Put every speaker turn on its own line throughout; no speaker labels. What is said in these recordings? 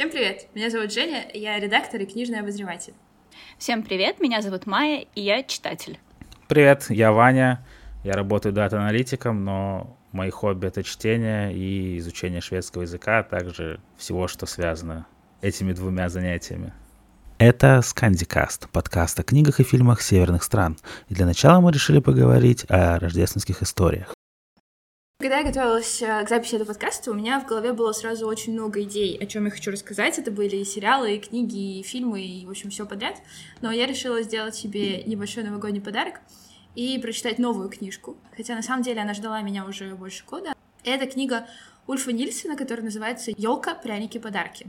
Всем привет! Меня зовут Женя, я редактор и книжный обозреватель.
Всем привет, меня зовут Майя, и я читатель.
Привет, я Ваня, я работаю дата-аналитиком, но мои хобби — это чтение и изучение шведского языка, а также всего, что связано этими двумя занятиями. Это Скандикаст, подкаст о книгах и фильмах северных стран. И для начала мы решили поговорить о рождественских историях.
Когда я готовилась э, к записи этого подкаста, у меня в голове было сразу очень много идей, о чем я хочу рассказать. Это были и сериалы, и книги, и фильмы, и, в общем, все подряд. Но я решила сделать себе небольшой новогодний подарок и прочитать новую книжку. Хотя, на самом деле, она ждала меня уже больше года. Это книга Ульфа Нильсена, которая называется «Елка, пряники, подарки».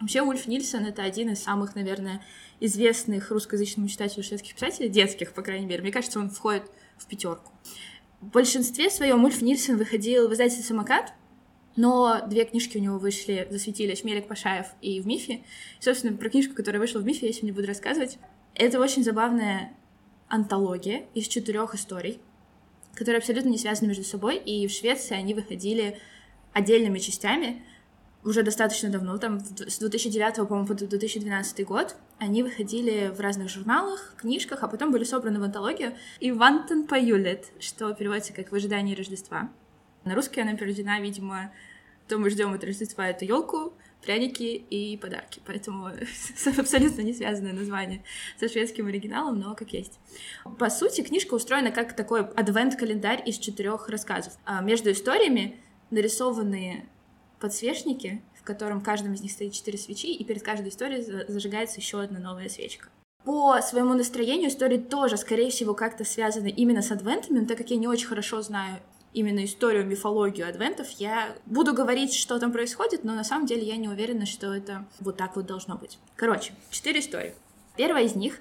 Вообще, Ульф Нильсон — это один из самых, наверное, известных русскоязычных читателей шведских писателей, детских, по крайней мере. Мне кажется, он входит в пятерку. В большинстве своем Ульф Нильсон выходил в издательстве «Самокат», но две книжки у него вышли, засветились, «Мелик Пашаев» и «В мифе». Собственно, про книжку, которая вышла в «Мифе», я сегодня буду рассказывать. Это очень забавная антология из четырех историй, которые абсолютно не связаны между собой, и в Швеции они выходили отдельными частями уже достаточно давно, там с 2009, по-моему, по 2012 год, они выходили в разных журналах, книжках, а потом были собраны в антологию и «Вантен поюлет», что переводится как «В ожидании Рождества». На русский она переведена, видимо, то мы ждем от Рождества эту елку, пряники и подарки. Поэтому абсолютно не связанное название со шведским оригиналом, но как есть. По сути, книжка устроена как такой адвент-календарь из четырех рассказов. А между историями нарисованные подсвечники, в котором каждом из них стоит четыре свечи, и перед каждой историей зажигается еще одна новая свечка. По своему настроению истории тоже, скорее всего, как-то связаны именно с адвентами, но так как я не очень хорошо знаю именно историю, мифологию адвентов, я буду говорить, что там происходит, но на самом деле я не уверена, что это вот так вот должно быть. Короче, четыре истории. Первая из них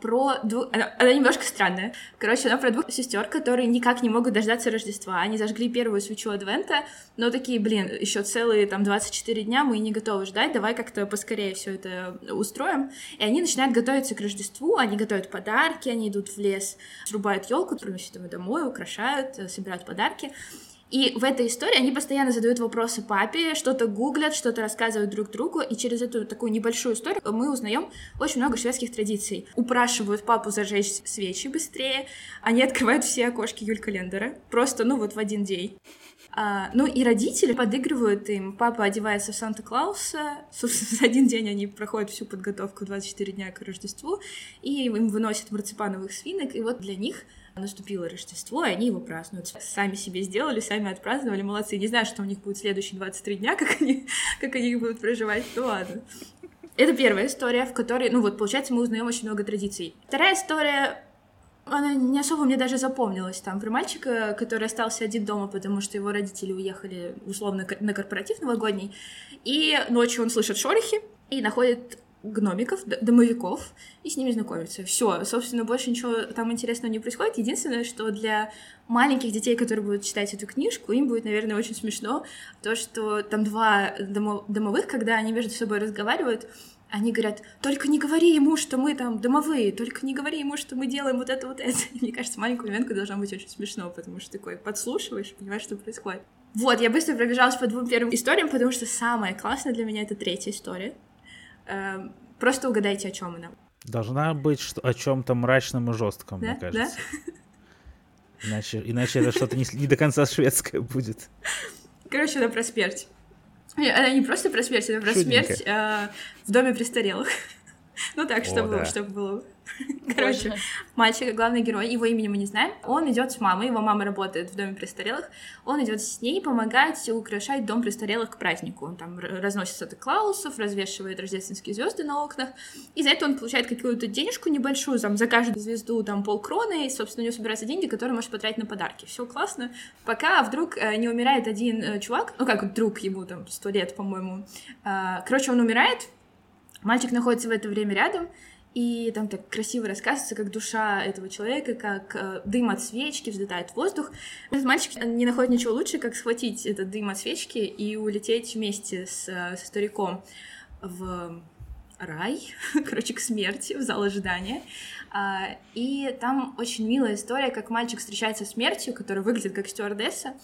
про двух... Она, она немножко странная. Короче, она про двух сестер, которые никак не могут дождаться Рождества. Они зажгли первую свечу Адвента, но такие, блин, еще целые там 24 дня мы не готовы ждать, давай как-то поскорее все это устроим. И они начинают готовиться к Рождеству, они готовят подарки, они идут в лес, срубают елку, приносят ее домой, украшают, э, собирают подарки. И в этой истории они постоянно задают вопросы папе, что-то гуглят, что-то рассказывают друг другу, и через эту такую небольшую историю мы узнаем очень много шведских традиций. Упрашивают папу зажечь свечи быстрее, они открывают все окошки Юль-календаря, просто, ну вот в один день. А, ну и родители подыгрывают им. Папа одевается в Санта-Клауса. Собственно, за один день они проходят всю подготовку 24 дня к Рождеству. И им выносят марципановых свинок. И вот для них наступило Рождество, и они его празднуют. Сами себе сделали, сами отпраздновали, молодцы. Не знаю, что у них будет следующие 23 дня, как они, как они будут проживать, ну ладно. Это первая история, в которой, ну вот, получается, мы узнаем очень много традиций. Вторая история она не особо мне даже запомнилась. Там про мальчика, который остался один дома, потому что его родители уехали, условно, на корпоратив новогодний. И ночью он слышит шорохи и находит гномиков, домовиков, и с ними знакомиться. Все, собственно, больше ничего там интересного не происходит. Единственное, что для маленьких детей, которые будут читать эту книжку, им будет, наверное, очень смешно то, что там два домовых, когда они между собой разговаривают, они говорят, только не говори ему, что мы там домовые, только не говори ему, что мы делаем вот это, вот это. Мне кажется, маленькому ребенку должно быть очень смешно, потому что такой подслушиваешь, понимаешь, что происходит. Вот, я быстро пробежалась по двум первым историям, потому что самое классное для меня это третья история. Эм, просто угадайте, о чем она.
Должна быть что, о чем-то мрачном и жестком, да? мне кажется. Да? Иначе, иначе это что-то не, не до конца шведское будет.
Короче, она про смерть. Она не просто про смерть, она про смерть э, в доме престарелых. Ну так, чтобы, чтобы было Короче, Боже. мальчик, главный герой, его имени мы не знаем. Он идет с мамой, его мама работает в доме престарелых. Он идет с ней помогать украшать дом престарелых к празднику. Он там разносит Санта Клаусов, развешивает рождественские звезды на окнах. И за это он получает какую-то денежку небольшую, там, за каждую звезду там полкроны, и, собственно, у него собираются деньги, которые может потратить на подарки. Все классно. Пока вдруг э, не умирает один э, чувак, ну как друг ему там сто лет, по-моему. Э, короче, он умирает, мальчик находится в это время рядом, и там так красиво рассказывается, как душа этого человека, как э, дым от свечки взлетает в воздух. Этот мальчик не находит ничего лучше, как схватить этот дым от свечки и улететь вместе с, э, со стариком в рай, короче, к смерти, в зал ожидания. А, и там очень милая история, как мальчик встречается с смертью, которая выглядит как стюардесса,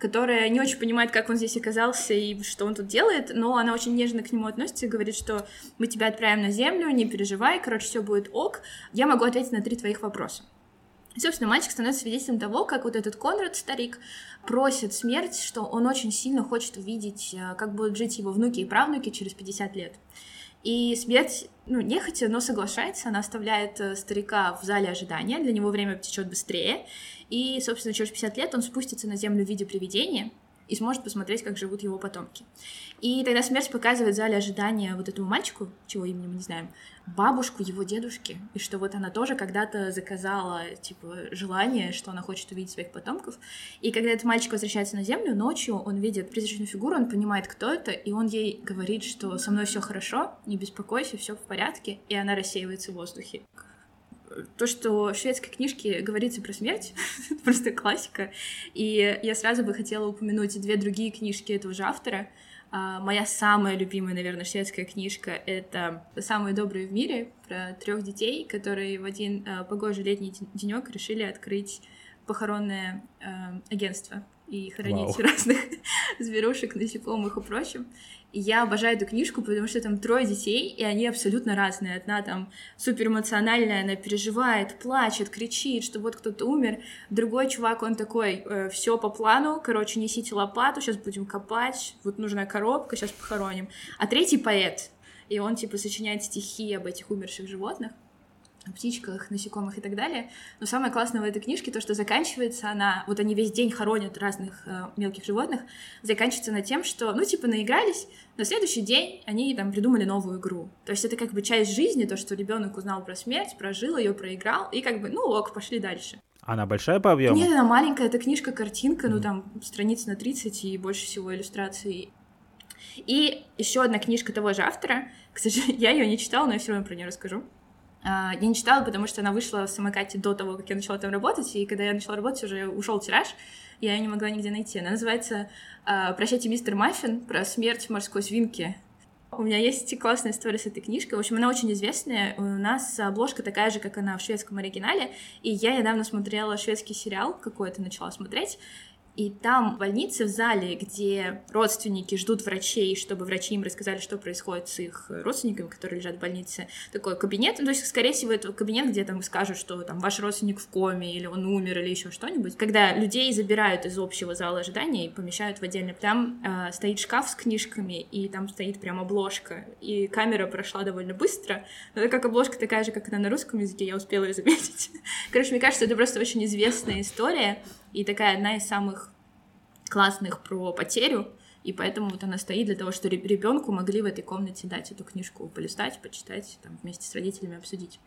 которая не очень понимает, как он здесь оказался и что он тут делает, но она очень нежно к нему относится и говорит, что мы тебя отправим на землю, не переживай, короче, все будет ок, я могу ответить на три твоих вопроса. И, собственно, мальчик становится свидетелем того, как вот этот Конрад, старик, просит смерть, что он очень сильно хочет увидеть, э, как будут жить его внуки и правнуки через 50 лет. И смерть, ну, нехотя, но соглашается, она оставляет э, старика в зале ожидания, для него время течет быстрее, и, собственно, через 50 лет он спустится на землю в виде привидения, и сможет посмотреть, как живут его потомки. И тогда смерть показывает в зале ожидания вот этому мальчику, чего имени мы не знаем, бабушку его дедушки, и что вот она тоже когда-то заказала, типа, желание, что она хочет увидеть своих потомков. И когда этот мальчик возвращается на землю, ночью он видит призрачную фигуру, он понимает, кто это, и он ей говорит, что со мной все хорошо, не беспокойся, все в порядке, и она рассеивается в воздухе то, что в шведской книжке говорится про смерть, просто классика. И я сразу бы хотела упомянуть две другие книжки этого же автора. А, моя самая любимая, наверное, шведская книжка — это «Самые добрые в мире» про трех детей, которые в один а, погожий летний денек решили открыть похоронное а, агентство и хоронить Вау. разных зверушек, насекомых и прочим. И я обожаю эту книжку, потому что там трое детей, и они абсолютно разные. Одна там супер эмоциональная, она переживает, плачет, кричит, что вот кто-то умер. Другой чувак, он такой, э, все по плану, короче, несите лопату, сейчас будем копать, вот нужна коробка, сейчас похороним. А третий поэт, и он типа сочиняет стихи об этих умерших животных о птичках, насекомых и так далее. Но самое классное в этой книжке то, что заканчивается она, вот они весь день хоронят разных э, мелких животных, заканчивается на тем, что, ну, типа, наигрались, на следующий день они там придумали новую игру. То есть это как бы часть жизни, то, что ребенок узнал про смерть, прожил ее, проиграл, и как бы, ну, ок, пошли дальше.
Она большая по объему?
Нет, она маленькая, это книжка-картинка, mm-hmm. ну, там, страниц на 30 и больше всего иллюстраций. И еще одна книжка того же автора, к сожалению, я ее не читала, но я все равно про нее расскажу. А, я не читала, потому что она вышла в самокате до того, как я начала там работать, и когда я начала работать, уже ушел тираж, я ее не могла нигде найти. Она называется а, «Прощайте, мистер Маффин» про смерть морской свинки. У меня есть классная история с этой книжкой. В общем, она очень известная. У нас обложка такая же, как она в шведском оригинале. И я недавно смотрела шведский сериал какой-то, начала смотреть. И там в больнице, в зале, где родственники ждут врачей, чтобы врачи им рассказали, что происходит с их родственниками, которые лежат в больнице, такой кабинет, ну, то есть, скорее всего, это кабинет, где там скажут, что там ваш родственник в коме, или он умер, или еще что-нибудь. Когда людей забирают из общего зала ожидания и помещают в отдельный, там э, стоит шкаф с книжками, и там стоит прям обложка, и камера прошла довольно быстро, но так как обложка такая же, как она на русском языке, я успела ее заметить. Короче, мне кажется, это просто очень известная история, и такая одна из самых классных про потерю, и поэтому вот она стоит для того, чтобы ребенку могли в этой комнате дать эту книжку полистать, почитать, там, вместе с родителями обсудить.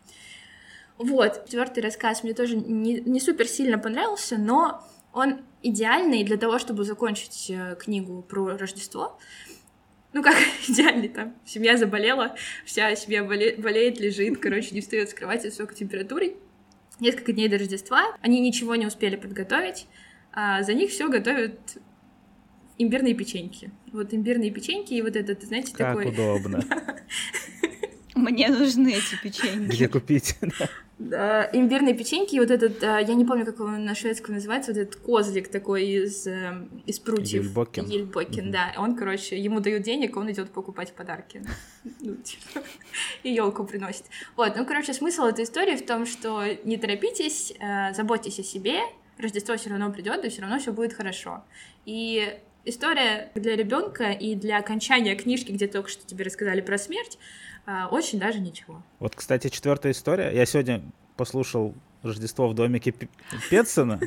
Вот, четвертый рассказ мне тоже не, не супер сильно понравился, но он идеальный для того, чтобы закончить э, книгу про Рождество. Ну как идеальный там, семья заболела, вся семья боле, болеет, лежит, короче, не встает с кровати с высокой температурой несколько дней до Рождества, они ничего не успели подготовить, а за них все готовят имбирные печеньки. Вот имбирные печеньки и вот этот, знаете,
как
такой...
удобно.
Мне нужны эти печеньки.
Где купить?
Да, имбирные печеньки, вот этот, а, я не помню, как он на шведском называется, вот этот козлик такой из, э, из прутьев.
Ельбокен.
Ельбокен, да. Он, короче, ему дают денег, он идет покупать подарки. Ну, типа, и елку приносит. Вот, ну, короче, смысл этой истории в том, что не торопитесь, э, заботьтесь о себе, Рождество все равно придет, и все равно все будет хорошо. И история для ребенка и для окончания книжки, где только что тебе рассказали про смерть, очень даже ничего.
Вот, кстати, четвертая история. Я сегодня послушал Рождество в домике Петсона.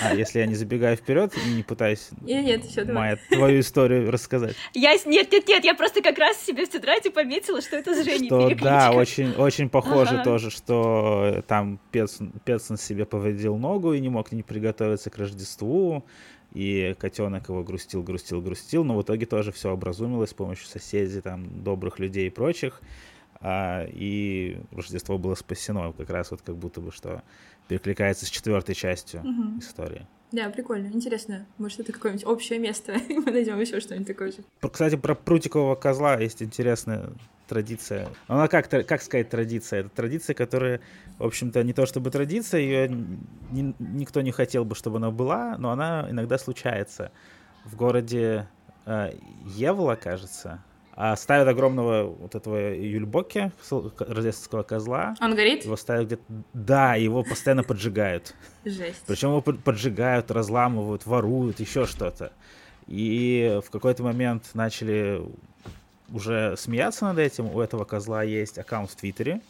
А если я не забегаю вперед и не пытаюсь
нет, нет, все,
Майя, твою историю рассказать.
Я, нет, нет, нет, я просто как раз себе в тетради пометила, что это с Женей
что, Да, очень, очень похоже ага. тоже, что там Петсон, Петсон себе повредил ногу и не мог не приготовиться к Рождеству и котенок его грустил, грустил, грустил, но в итоге тоже все образумилось с помощью соседей, там, добрых людей и прочих, а, и Рождество было спасено, как раз вот как будто бы что перекликается с четвертой частью
угу.
истории.
Да, прикольно, интересно. Может, это какое-нибудь общее место, и мы найдем еще что-нибудь такое же.
Кстати, про прутикового козла есть интересная традиция. Она как, как сказать традиция? Это традиция, которая, в общем-то, не то чтобы традиция, ее ни, никто не хотел бы, чтобы она была, но она иногда случается. В городе э, Евла, кажется, а ставят огромного вот этого юльбоки, рождественского козла.
Он горит?
Его ставят где-то... Да, его постоянно поджигают.
Жесть.
Причем его поджигают, разламывают, воруют, еще что-то. И в какой-то момент начали уже смеяться над этим. У этого козла есть аккаунт в Твиттере.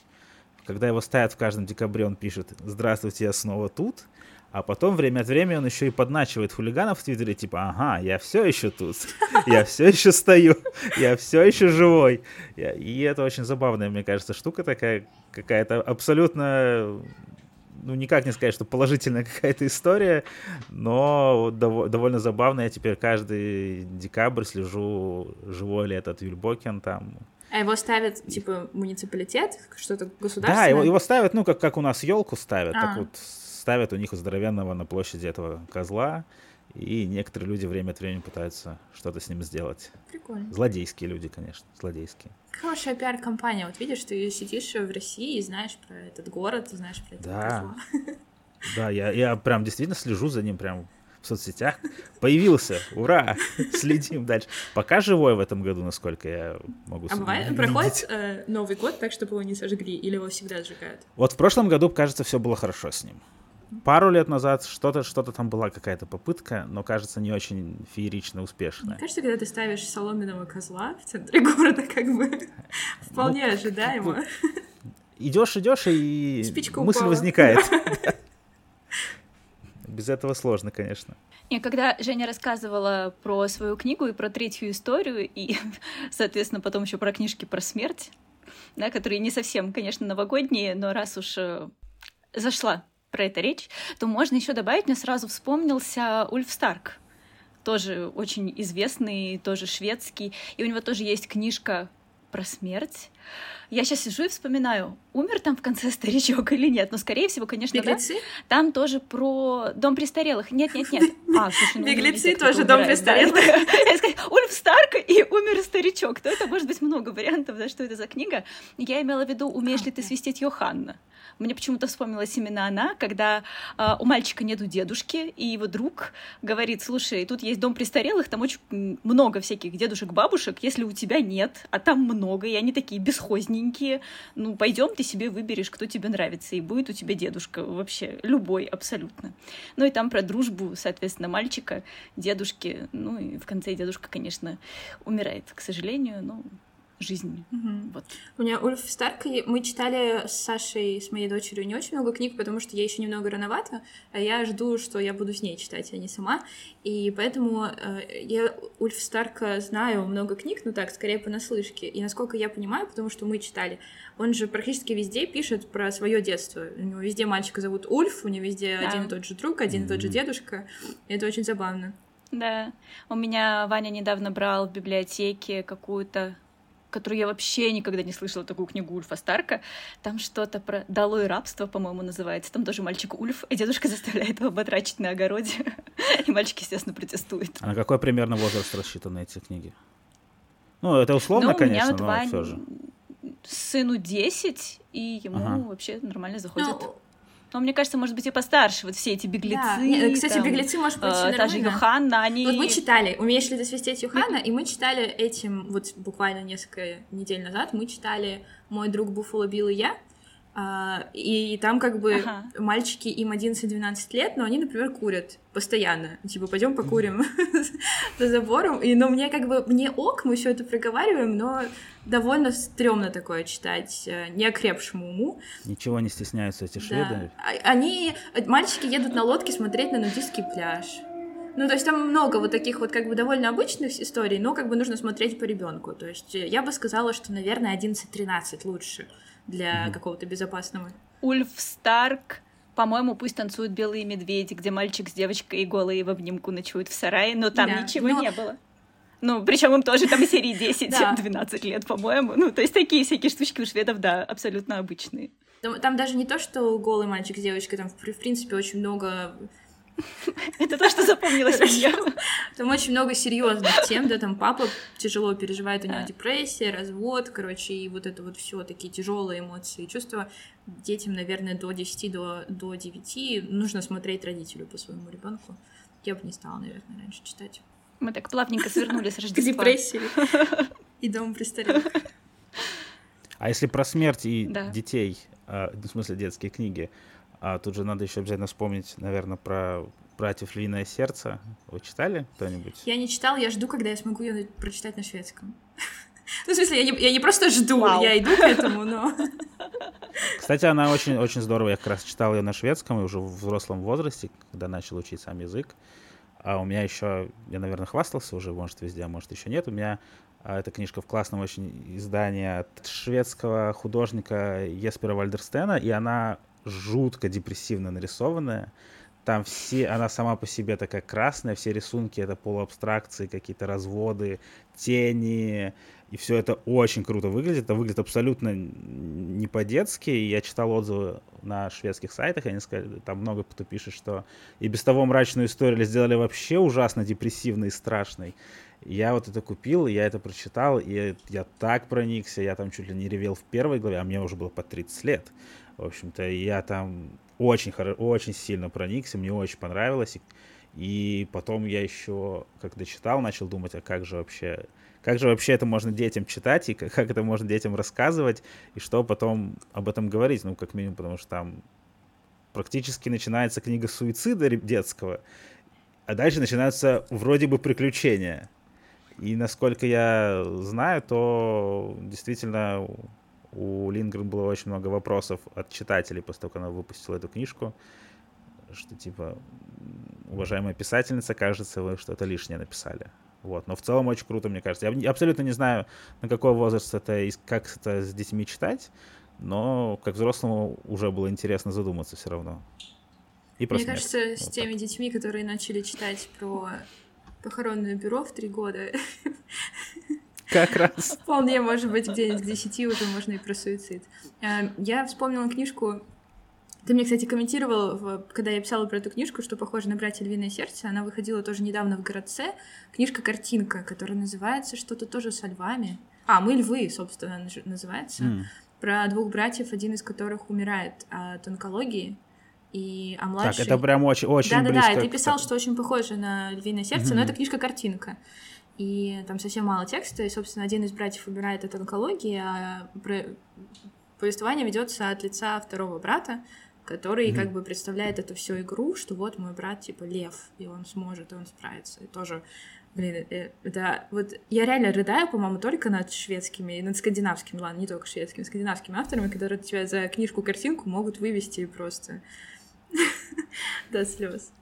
Когда его ставят в каждом декабре, он пишет «Здравствуйте, я снова тут». А потом время от времени он еще и подначивает хулиганов в Твиттере, типа, ага, я все еще тут, я все еще стою, я все еще живой. И это очень забавная, мне кажется, штука такая, какая-то абсолютно, ну, никак не сказать, что положительная какая-то история, но дов- довольно забавная. Я теперь каждый декабрь слежу, живой ли этот Юльбокин там,
а его ставят, типа, муниципалитет, что-то государственное?
Да, его, его ставят, ну, как, как у нас елку ставят, а. так вот ставят у них у здоровенного на площади этого козла, и некоторые люди время от времени пытаются что-то с ним сделать.
Прикольно.
Злодейские люди, конечно, злодейские.
Хорошая пиар-компания. Вот видишь, ты сидишь в России и знаешь про этот город, знаешь про этот да. козла.
Да, я, я прям действительно слежу за ним прям в соцсетях. Появился, ура, следим дальше. Пока живой в этом году, насколько я могу
А бывает, проходит э, Новый год так, чтобы его не сожгли, или его всегда сжигают?
Вот в прошлом году, кажется, все было хорошо с ним. Пару лет назад что-то что там была какая-то попытка, но кажется не очень феерично успешная.
Мне кажется, когда ты ставишь соломенного козла в центре города, как бы вполне ну, ожидаемо.
Идешь, идешь, и Спичка мысль упала. возникает. Без этого сложно, конечно.
И когда Женя рассказывала про свою книгу и про третью историю, и, соответственно, потом еще про книжки про смерть, да, которые не совсем, конечно, новогодние, но раз уж э, зашла про это речь, то можно еще добавить, мне сразу вспомнился Ульф Старк, тоже очень известный, тоже шведский, и у него тоже есть книжка про смерть. Я сейчас сижу и вспоминаю, умер там в конце старичок или нет. Но, скорее всего, конечно,
Беглецы?
да. Там тоже про дом престарелых. Нет, нет, нет.
А, слушай, ну, Беглецы тоже дом престарелых.
Я сказала, Ульф Старк и умер старичок. То это может быть много вариантов, да, что это за книга. Я имела в виду, умеешь ли ты свистеть Йоханна? Мне почему-то вспомнилась именно она, когда э, у мальчика нету дедушки, и его друг говорит, слушай, тут есть дом престарелых, там очень много всяких дедушек-бабушек, если у тебя нет, а там много, и они такие бесхозненькие, ну, пойдем, ты себе выберешь, кто тебе нравится, и будет у тебя дедушка вообще, любой абсолютно. Ну и там про дружбу, соответственно, мальчика, дедушки, ну и в конце дедушка, конечно, умирает, к сожалению, но жизнью.
Угу. Вот. У меня Ульф Старк, мы читали с Сашей, с моей дочерью, не очень много книг, потому что я еще немного рановато, а я жду, что я буду с ней читать, а не сама. И поэтому э, я Ульф Старка знаю много книг, ну так, скорее понаслышке. И насколько я понимаю, потому что мы читали, он же практически везде пишет про свое детство. У него везде мальчика зовут Ульф, у него везде да. один и тот же друг, один и тот же дедушка. И это очень забавно.
Да, у меня Ваня недавно брал в библиотеке какую-то которую я вообще никогда не слышала, такую книгу Ульфа Старка. Там что-то про долой рабство, по-моему, называется. Там тоже мальчик Ульф, и дедушка заставляет его батрачить на огороде. И мальчик, естественно, протестует.
А на какой примерно возраст рассчитаны эти книги? Ну, это условно, ну, конечно, но Вань... все же.
Сыну 10, и ему ага. вообще нормально заходит. Ну, но мне кажется, может быть, и постарше, вот все эти беглецы. Да.
Нет, кстати, там, беглецы, может быть,
э, Та же Йоханна, они...
Вот мы читали «Умеешь ли ты свистеть Йоханна?» и мы читали этим, вот буквально несколько недель назад, мы читали «Мой друг Буффало Билл и я», и там как бы ага. мальчики им 11-12 лет, но они, например, курят постоянно. Типа, пойдем покурим за забором. И, ну, мне как бы, мне ок, мы все это проговариваем, но довольно стрёмно такое читать э, неокрепшему уму.
Ничего не стесняются эти шведы.
А, они, мальчики едут на лодке смотреть на нудистский пляж. Ну, то есть там много вот таких вот как бы довольно обычных историй, но как бы нужно смотреть по ребенку. То есть я бы сказала, что, наверное, 11-13 лучше для mm-hmm. какого-то безопасного.
Ульф Старк, по-моему, пусть танцуют белые медведи, где мальчик с девочкой и голые в обнимку ночуют в сарае, но там да, ничего но... не было. Ну, причем им тоже там серии 10-12 лет, по-моему. Ну, то есть такие всякие штучки у шведов, да, абсолютно обычные.
Там, там даже не то, что голый мальчик с девочкой, там, в, в принципе, очень много
Это то, что запомнилось мне.
Там очень много серьезных тем, да, там папа тяжело переживает, у него депрессия, развод, короче, и вот это вот все такие тяжелые эмоции и чувства. Детям, наверное, до 10, до, до 9 нужно смотреть родителю по своему ребенку. Я бы не стала, наверное, раньше читать.
Мы так плавненько свернули с Рождества.
Депрессии и дом престарелых.
А если про смерть и да. детей, а, в смысле детские книги, а тут же надо еще обязательно вспомнить, наверное, про братьев Львиное сердце. Вы читали кто-нибудь?
Я не читал, я жду, когда я смогу ее прочитать на шведском. Ну, в смысле, я не, я не просто жду, Вау. я иду к этому, но...
Кстати, она очень-очень здорово. Я как раз читал ее на шведском и уже в взрослом возрасте, когда начал учить сам язык. А у меня еще, я, наверное, хвастался уже, может, везде, а может, еще нет. У меня а, эта книжка в классном очень издании от шведского художника Еспера Вальдерстена, и она жутко депрессивно нарисованная. Там все, она сама по себе такая красная, все рисунки это полуабстракции, какие-то разводы, тени, и все это очень круто выглядит. Это выглядит абсолютно не по-детски. Я читал отзывы на шведских сайтах, они сказали, там много кто пишет, что и без того мрачную историю сделали вообще ужасно депрессивной и страшной. Я вот это купил, я это прочитал, и я так проникся, я там чуть ли не ревел в первой главе, а мне уже было по 30 лет. В общем-то, я там очень, очень сильно проникся, мне очень понравилось. И потом я еще, когда читал, начал думать, а как же вообще, как же вообще это можно детям читать, и как это можно детям рассказывать, и что потом об этом говорить, ну, как минимум, потому что там практически начинается книга суицида детского, а дальше начинаются вроде бы приключения. И насколько я знаю, то действительно у Лингрен было очень много вопросов от читателей после того, как она выпустила эту книжку, что типа, уважаемая писательница, кажется, вы что-то лишнее написали. Вот. Но в целом очень круто, мне кажется. Я абсолютно не знаю, на какой возраст это и как это с детьми читать, но как взрослому уже было интересно задуматься все равно.
И Мне смерть. кажется, вот с теми так. детьми, которые начали читать про похоронное бюро в три года,
Как раз.
Вполне, может быть, где-нибудь к 10 уже можно и про суицид. А, я вспомнила книжку ты мне, кстати, комментировал, когда я писала про эту книжку, что похоже на «Братья Львиное сердце». Она выходила тоже недавно в городце. Книжка-картинка, которая называется что-то тоже со львами. А, «Мы львы», собственно, называется. Mm. Про двух братьев, один из которых умирает от онкологии. И, а младший...
Так, это прям очень, очень.
Да-да-да, ты писал, что очень похоже на «Львиное сердце», mm-hmm. но это книжка-картинка и там совсем мало текста, и, собственно, один из братьев умирает от онкологии, а повествование ведется от лица второго брата, который mm-hmm. как бы представляет эту всю игру, что вот мой брат типа лев, и он сможет, и он справится. И тоже, блин, э, это вот я реально рыдаю, по-моему, только над шведскими, над скандинавскими, ладно, не только шведскими, скандинавскими авторами, которые тебя за книжку-картинку могут вывести просто до слез.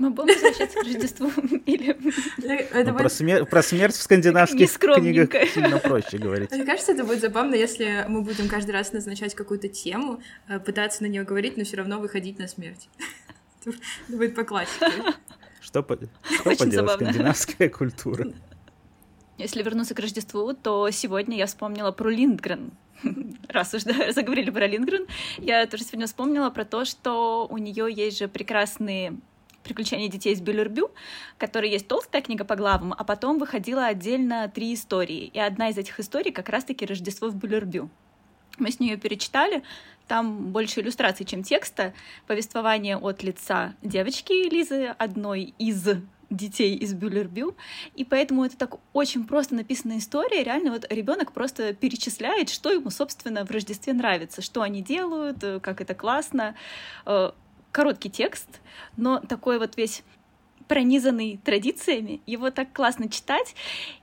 Мы будем возвращаться к Рождеству? Или...
Ну, про, смер... про смерть в скандинавских книгах сильно проще говорить.
Мне кажется, это будет забавно, если мы будем каждый раз назначать какую-то тему, э, пытаться на нее говорить, но все равно выходить на смерть. Это будет по классике.
Что, по... что поделать, скандинавская культура?
Если вернуться к Рождеству, то сегодня я вспомнила про Линдгрен. Раз уж да, заговорили про Линдгрен, я тоже сегодня вспомнила про то, что у нее есть же прекрасные «Приключения детей из Бюллербю», который есть толстая книга по главам, а потом выходила отдельно три истории. И одна из этих историй как раз-таки «Рождество в Бюллербю». Мы с нее перечитали, там больше иллюстраций, чем текста, повествование от лица девочки Лизы, одной из детей из Бюллербю, и поэтому это так очень просто написанная история. Реально вот ребенок просто перечисляет, что ему, собственно, в Рождестве нравится, что они делают, как это классно. Короткий текст, но такой вот весь пронизанный традициями, его так классно читать,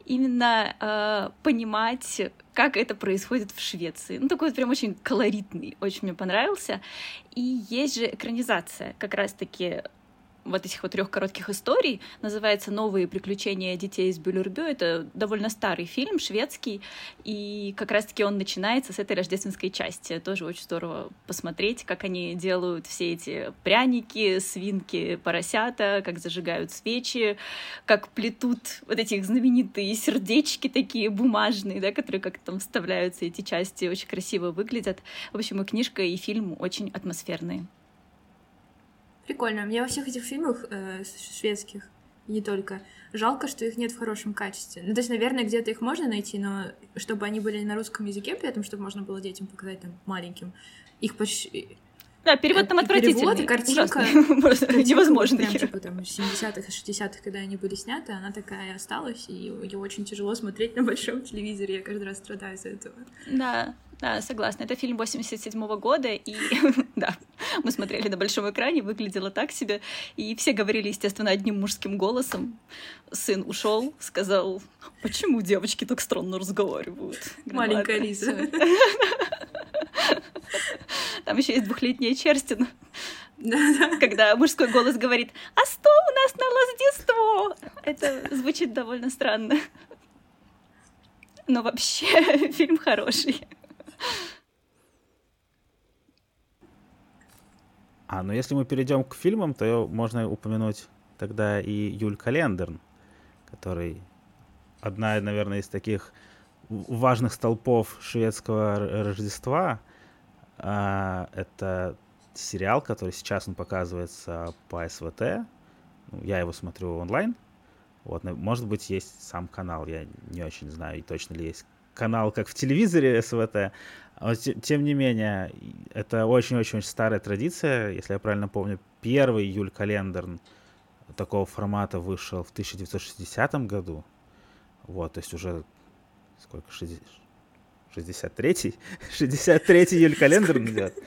именно э, понимать, как это происходит в Швеции. Ну, такой вот прям очень колоритный, очень мне понравился. И есть же экранизация, как раз-таки вот этих вот трех коротких историй. Называется «Новые приключения детей из Бюллербю». Это довольно старый фильм, шведский, и как раз-таки он начинается с этой рождественской части. Тоже очень здорово посмотреть, как они делают все эти пряники, свинки, поросята, как зажигают свечи, как плетут вот эти знаменитые сердечки такие бумажные, да, которые как там вставляются эти части, очень красиво выглядят. В общем, и книжка, и фильм очень атмосферные.
Прикольно. Мне во всех этих фильмах э, шведских, и не только, жалко, что их нет в хорошем качестве. Ну, то есть, наверное, где-то их можно найти, но чтобы они были на русском языке, при этом, чтобы можно было детям показать там маленьким, их почти...
Да, перевод там отвратительный.
Перевод картинка.
Невозможно.
Прям, типа, там, 70-х и 60-х, когда они были сняты, она такая осталась, и ее очень тяжело смотреть на большом телевизоре. Я каждый раз страдаю из-за этого.
Да, да, согласна. Это фильм 87 -го года, и да, мы смотрели на большом экране, выглядело так себе, и все говорили, естественно, одним мужским голосом. Сын ушел, сказал, почему девочки так странно разговаривают?
Маленькая Лиза.
Там еще есть двухлетняя Черстин. Когда мужской голос говорит «А что у нас на Рождество?» Это звучит довольно странно. Но вообще фильм хороший.
А, ну если мы перейдем к фильмам, то можно упомянуть тогда и Юль Календерн, который одна, наверное, из таких важных столпов шведского Рождества. А, это сериал, который сейчас он показывается по СВТ. Ну, я его смотрю онлайн. Вот, может быть, есть сам канал, я не очень знаю, и точно ли есть канал, как в телевизоре СВТ. А тем не менее, это очень-очень старая традиция. Если я правильно помню, первый июль календарь такого формата вышел в 1960 году. Вот, то есть уже сколько, 60, 63-й, 63-й июль календарь идет.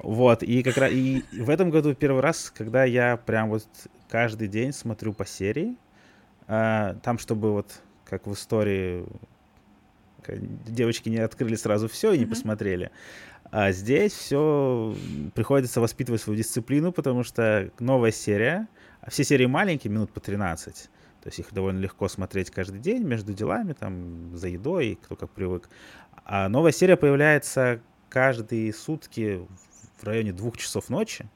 Вот, и как раз, и в этом году первый раз, когда я прям вот каждый день смотрю по серии, а, там, чтобы вот, как в истории, девочки не открыли сразу все и не mm-hmm. посмотрели. А здесь все приходится воспитывать свою дисциплину, потому что новая серия, а все серии маленькие, минут по 13. То есть их довольно легко смотреть каждый день между делами, там, за едой, кто как привык. А новая серия появляется каждые сутки в районе двух часов ночи.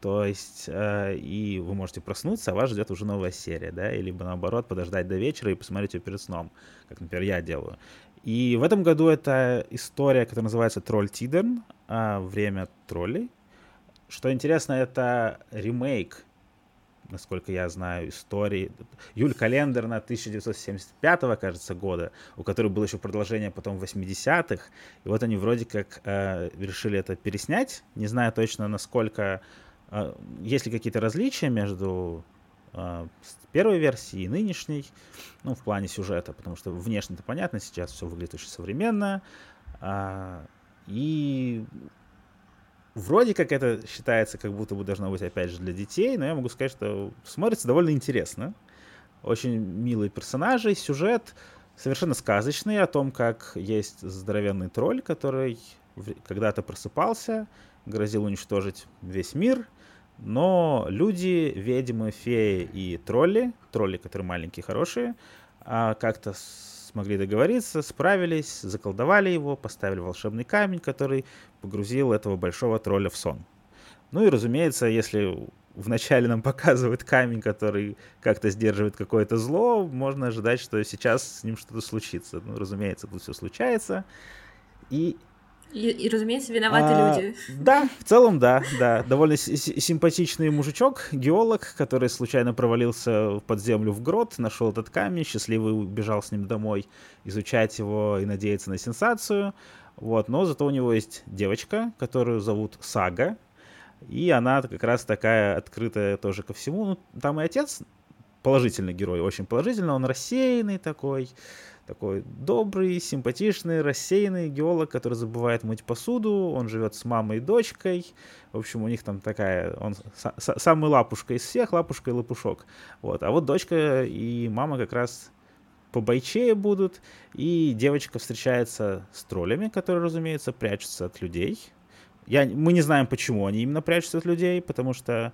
То есть, э, и вы можете проснуться, а вас ждет уже новая серия, да, или наоборот подождать до вечера и посмотреть ее перед сном, как, например, я делаю. И в этом году это история, которая называется «Тролль Тидерн», э, «Время троллей». Что интересно, это ремейк насколько я знаю, истории. Юль Календер на 1975, кажется, года, у которой было еще продолжение потом в 80-х. И вот они вроде как э, решили это переснять. Не знаю точно, насколько... Э, есть ли какие-то различия между э, первой версией и нынешней, ну, в плане сюжета, потому что внешне-то понятно, сейчас все выглядит очень современно. Э, и вроде как это считается, как будто бы должно быть, опять же, для детей, но я могу сказать, что смотрится довольно интересно. Очень милые персонажи, сюжет совершенно сказочный о том, как есть здоровенный тролль, который когда-то просыпался, грозил уничтожить весь мир, но люди, ведьмы, феи и тролли, тролли, которые маленькие, хорошие, а как-то смогли договориться, справились, заколдовали его, поставили волшебный камень, который погрузил этого большого тролля в сон. Ну и, разумеется, если вначале нам показывают камень, который как-то сдерживает какое-то зло, можно ожидать, что сейчас с ним что-то случится. Ну, разумеется, тут все случается. И
и, и разумеется, виноваты а, люди.
Да, в целом, да, да. Довольно симпатичный мужичок, геолог, который случайно провалился под землю в грот, нашел этот камень, счастливый убежал с ним домой изучать его и надеяться на сенсацию. Вот, но зато у него есть девочка, которую зовут Сага, и она как раз такая открытая тоже ко всему. Ну, там и отец положительный герой, очень положительный, он рассеянный такой, такой добрый, симпатичный, рассеянный геолог, который забывает мыть посуду, он живет с мамой и дочкой, в общем, у них там такая, он самый лапушка из всех, лапушка и лопушок, вот, а вот дочка и мама как раз побойчее будут, и девочка встречается с троллями, которые, разумеется, прячутся от людей. Я, мы не знаем, почему они именно прячутся от людей, потому что,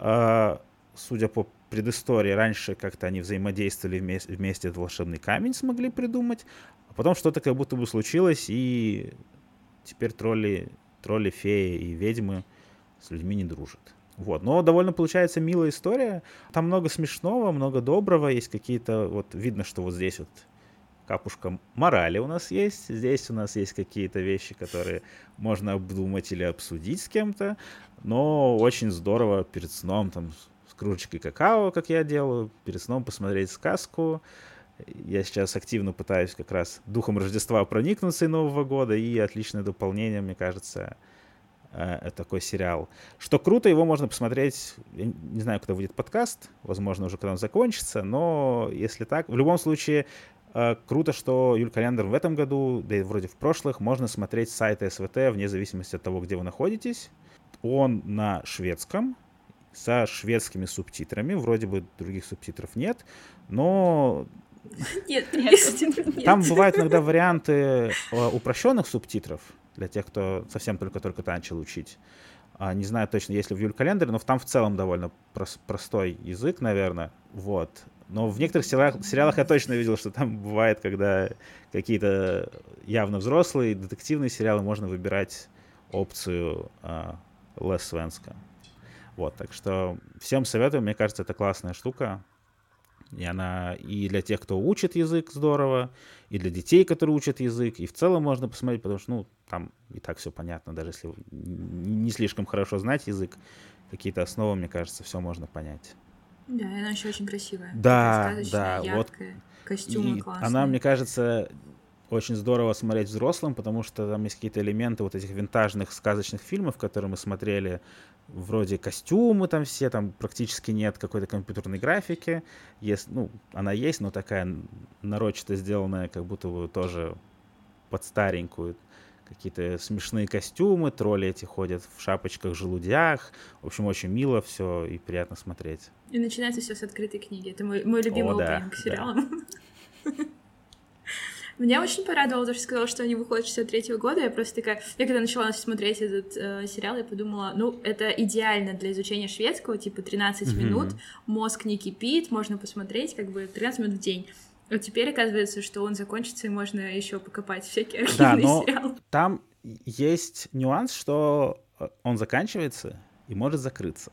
э, судя по предыстории раньше как-то они взаимодействовали вместе, вместе этот волшебный камень смогли придумать, а потом что-то как будто бы случилось, и теперь тролли, тролли, феи и ведьмы с людьми не дружат. Вот. Но довольно получается милая история. Там много смешного, много доброго. Есть какие-то... Вот видно, что вот здесь вот капушка морали у нас есть. Здесь у нас есть какие-то вещи, которые можно обдумать или обсудить с кем-то. Но очень здорово перед сном там кружечкой какао, как я делаю, перед сном посмотреть сказку. Я сейчас активно пытаюсь как раз духом Рождества проникнуться и Нового года, и отличное дополнение, мне кажется, э, такой сериал. Что круто, его можно посмотреть, я не знаю, когда выйдет подкаст, возможно, уже когда он закончится, но если так, в любом случае, э, круто, что Юль Календер в этом году, да и вроде в прошлых, можно смотреть с сайта СВТ вне зависимости от того, где вы находитесь. Он на шведском, со шведскими субтитрами. Вроде бы других субтитров нет, но
нет, нет.
Там бывают иногда варианты э, упрощенных субтитров для тех, кто совсем только-только начал учить. А, не знаю точно, есть ли в Юль календаре, но там в целом довольно простой язык, наверное. Вот. Но в некоторых сериалах, сериалах я точно видел, что там бывает, когда какие-то явно взрослые детективные сериалы можно выбирать опцию а, Лес Свенска. Вот, так что всем советую, мне кажется, это классная штука. И она и для тех, кто учит язык, здорово, и для детей, которые учат язык, и в целом можно посмотреть, потому что, ну, там и так все понятно, даже если не слишком хорошо знать язык, какие-то основы, мне кажется, все можно понять.
Да, и она еще очень красивая.
Да, да,
яркая, вот. Костюмы
и
классные.
Она, мне кажется, очень здорово смотреть взрослым, потому что там есть какие-то элементы вот этих винтажных сказочных фильмов, которые мы смотрели, вроде костюмы там все, там практически нет какой-то компьютерной графики. Есть, ну, она есть, но такая нарочито сделанная, как будто бы тоже под старенькую. Какие-то смешные костюмы, тролли эти ходят в шапочках, желудях. В общем, очень мило все и приятно смотреть.
И начинается все с открытой книги. Это мой, мой любимый О, да, к сериалам. Да. Меня очень порадовало, то, что сказала, что они выходят 63-го года. Я просто такая... Я когда начала смотреть этот э, сериал, я подумала, ну, это идеально для изучения шведского, типа 13 mm-hmm. минут, мозг не кипит, можно посмотреть как бы 13 минут в день. Вот теперь оказывается, что он закончится, и можно еще покопать всякие архивные да, но сериалы.
Там есть нюанс, что э, он заканчивается и может закрыться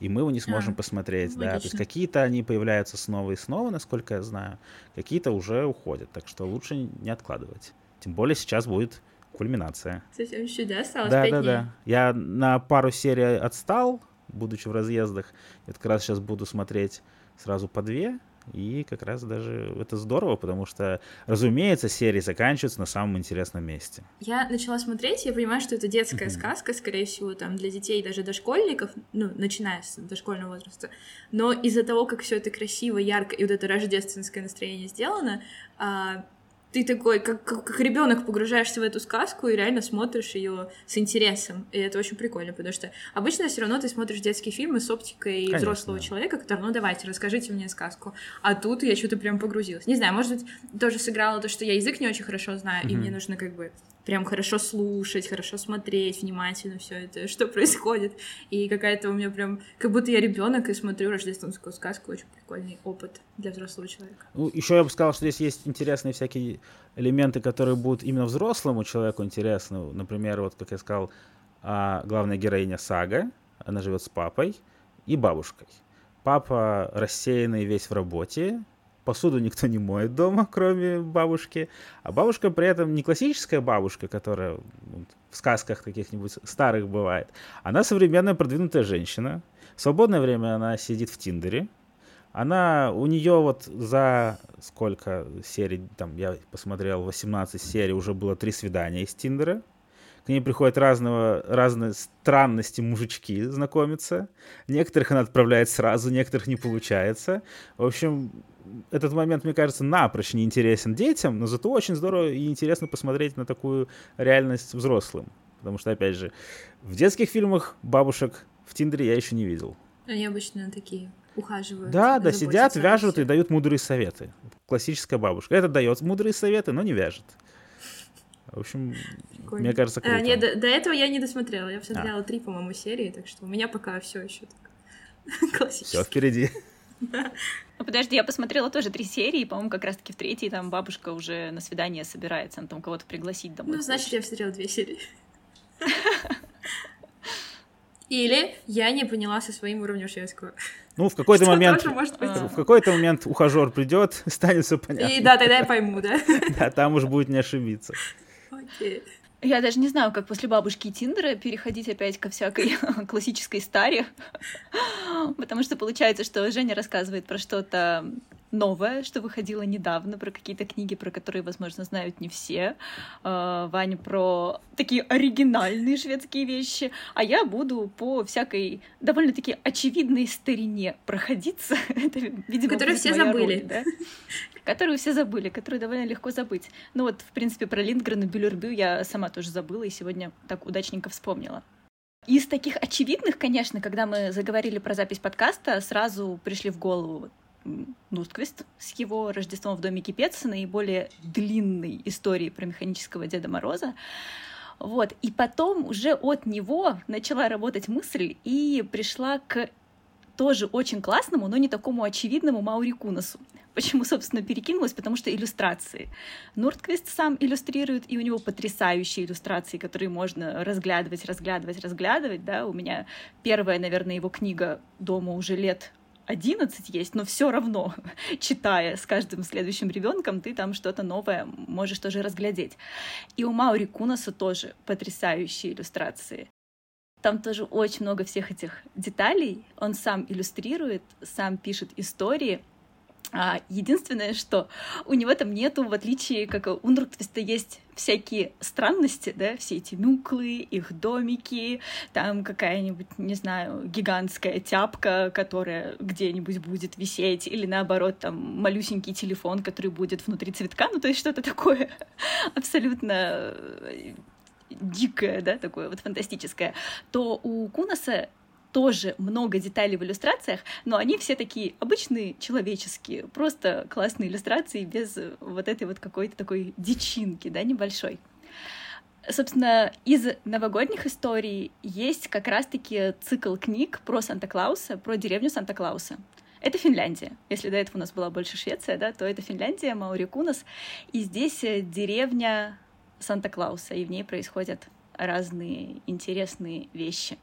и мы его не сможем а, посмотреть, логично. да. То есть какие-то они появляются снова и снова, насколько я знаю, какие-то уже уходят, так что лучше не откладывать. Тем более сейчас будет кульминация.
Совсем еще, да, осталось
Да,
да,
дней?
да.
Я на пару серий отстал, будучи в разъездах. Я как раз сейчас буду смотреть сразу по две, и как раз даже это здорово, потому что, разумеется, серии заканчиваются на самом интересном месте.
Я начала смотреть, я понимаю, что это детская mm-hmm. сказка, скорее всего, там для детей, даже дошкольников, ну, начиная с дошкольного возраста. Но из-за того, как все это красиво, ярко и вот это рождественское настроение сделано, а, ты такой, как, как, как ребенок погружаешься в эту сказку и реально смотришь ее с интересом. И это очень прикольно, потому что обычно все равно ты смотришь детские фильмы с оптикой Конечно. взрослого человека, который, ну давайте, расскажите мне сказку. А тут я что-то прям погрузилась. Не знаю, может быть, тоже сыграло то, что я язык не очень хорошо знаю, mm-hmm. и мне нужно как бы прям хорошо слушать, хорошо смотреть внимательно все это, что происходит. И какая-то у меня прям, как будто я ребенок и смотрю рождественскую сказку, очень прикольный опыт для взрослого человека.
Ну, еще я бы сказал, что здесь есть интересные всякие элементы, которые будут именно взрослому человеку интересны. Например, вот, как я сказал, а, главная героиня Сага, она живет с папой и бабушкой. Папа рассеянный весь в работе, посуду никто не моет дома, кроме бабушки. А бабушка при этом не классическая бабушка, которая в сказках каких-нибудь старых бывает. Она современная продвинутая женщина. В свободное время она сидит в Тиндере. Она, у нее вот за сколько серий, там, я посмотрел, 18 серий, уже было три свидания из Тиндера. К ней приходят разного, разные странности мужички знакомиться. Некоторых она отправляет сразу, некоторых не получается. В общем, этот момент, мне кажется, напрочь не интересен детям, но зато очень здорово и интересно посмотреть на такую реальность взрослым. Потому что, опять же, в детских фильмах бабушек в Тиндере я еще не видел.
Они обычно такие ухаживают.
Да, да, сидят, вяжут и дают мудрые советы. Классическая бабушка. Это дает мудрые советы, но не вяжет. В общем, Прикольно. мне кажется, круто. А,
нет, до, до этого я не досмотрела. Я посмотрела а. три, по-моему, серии, так что у меня пока все еще так классически.
Все впереди.
Ну, подожди, я посмотрела тоже три серии, по-моему, как раз-таки в третьей там бабушка уже на свидание собирается, она там кого-то пригласить домой.
Ну, значит, я посмотрела две серии. Или я не поняла со своим уровнем шведского.
Ну, в какой-то момент... В какой-то момент ухажер придет, станет все понятно.
И да, тогда я пойму, да?
Да, там уж будет не ошибиться.
Окей. Я даже не знаю, как после бабушки и Тиндера переходить опять ко всякой классической старе. Потому что получается, что Женя рассказывает про что-то новое, что выходило недавно, про какие-то книги, про которые, возможно, знают не все. А, Ваня про такие оригинальные шведские вещи, а я буду по всякой довольно-таки очевидной старине проходиться.
Это, видимо, Которые все забыли. Роль, да?
Которую все забыли, которую довольно легко забыть. Ну вот, в принципе, про Линдгрен и Бюллербю я сама тоже забыла и сегодня так удачненько вспомнила. Из таких очевидных, конечно, когда мы заговорили про запись подкаста, сразу пришли в голову Нустквист с его «Рождеством в доме Кипец», наиболее длинной историей про механического Деда Мороза. Вот. И потом уже от него начала работать мысль и пришла к тоже очень классному, но не такому очевидному Маури Кунасу. Почему, собственно, перекинулась? Потому что иллюстрации. Нуртквист сам иллюстрирует, и у него потрясающие иллюстрации, которые можно разглядывать, разглядывать, разглядывать. Да? У меня первая, наверное, его книга дома уже лет 11 есть, но все равно, читая с каждым следующим ребенком, ты там что-то новое можешь тоже разглядеть. И у Маури Кунаса тоже потрясающие иллюстрации. Там тоже очень много всех этих деталей. Он сам иллюстрирует, сам пишет истории. А единственное, что у него там нету, в отличие, как у Нуртвиста есть всякие странности, да, все эти мюклы, их домики, там какая-нибудь, не знаю, гигантская тяпка, которая где-нибудь будет висеть, или наоборот, там малюсенький телефон, который будет внутри цветка, ну, то есть что-то такое абсолютно э, дикое, да, такое вот фантастическое, то у Кунаса тоже много деталей в иллюстрациях, но они все такие обычные, человеческие, просто классные иллюстрации без вот этой вот какой-то такой дичинки, да, небольшой. Собственно, из новогодних историй есть как раз-таки цикл книг про Санта-Клауса, про деревню Санта-Клауса. Это Финляндия. Если до этого у нас была больше Швеция, да, то это Финляндия, Маурикунас. И здесь деревня Санта-Клауса, и в ней происходят разные интересные вещи.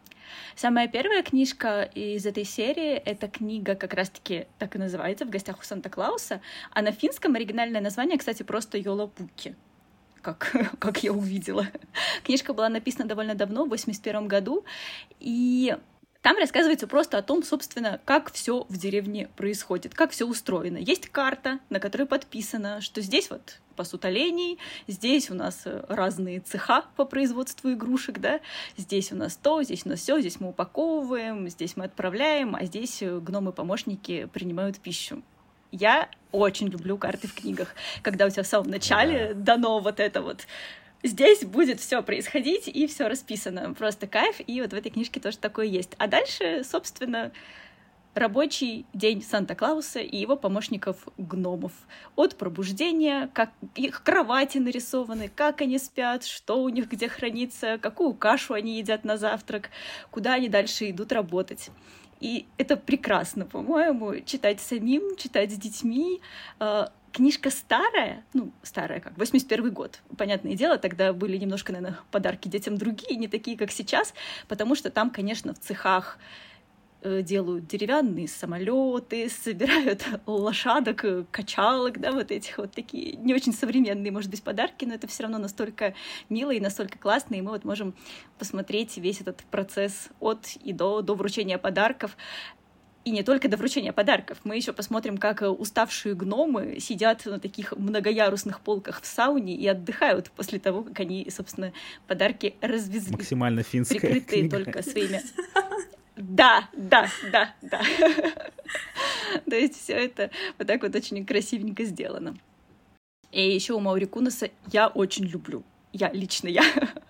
Самая первая книжка из этой серии — это книга как раз-таки так и называется «В гостях у Санта-Клауса», а на финском оригинальное название, кстати, просто «Йолапуки» как, как я увидела. Книжка была написана довольно давно, в 81 году, и там рассказывается просто о том, собственно, как все в деревне происходит, как все устроено. Есть карта, на которой подписано, что здесь вот пасут оленей, здесь у нас э, разные цеха по производству игрушек, да, здесь у нас то, здесь у нас все, здесь мы упаковываем, здесь мы отправляем, а здесь э, гномы-помощники принимают пищу. Я очень люблю карты в книгах, когда у тебя в самом начале дано вот это вот здесь будет все происходить, и все расписано. Просто кайф, и вот в этой книжке тоже такое есть. А дальше, собственно, рабочий день Санта-Клауса и его помощников-гномов. От пробуждения, как их кровати нарисованы, как они спят, что у них где хранится, какую кашу они едят на завтрак, куда они дальше идут работать. И это прекрасно, по-моему, читать самим, читать с детьми. А, книжка старая, ну, старая как, 81 год. Понятное дело, тогда были немножко, наверное, подарки детям другие, не такие, как сейчас, потому что там, конечно, в цехах делают деревянные самолеты, собирают лошадок, э, качалок, да, вот этих вот такие не очень современные, может быть, подарки, но это все равно настолько мило и настолько классно, и мы вот можем посмотреть весь этот процесс от и до, до вручения подарков. И не только до вручения подарков. Мы еще посмотрим, как э, уставшие гномы сидят на таких многоярусных полках в сауне и отдыхают после того, как они, собственно, подарки развезли.
Максимально финская
Прикрытые
книга.
только своими... Да, да, да, да. То есть все это вот так вот очень красивенько сделано. И еще у Маури Кунаса я очень люблю я, лично я,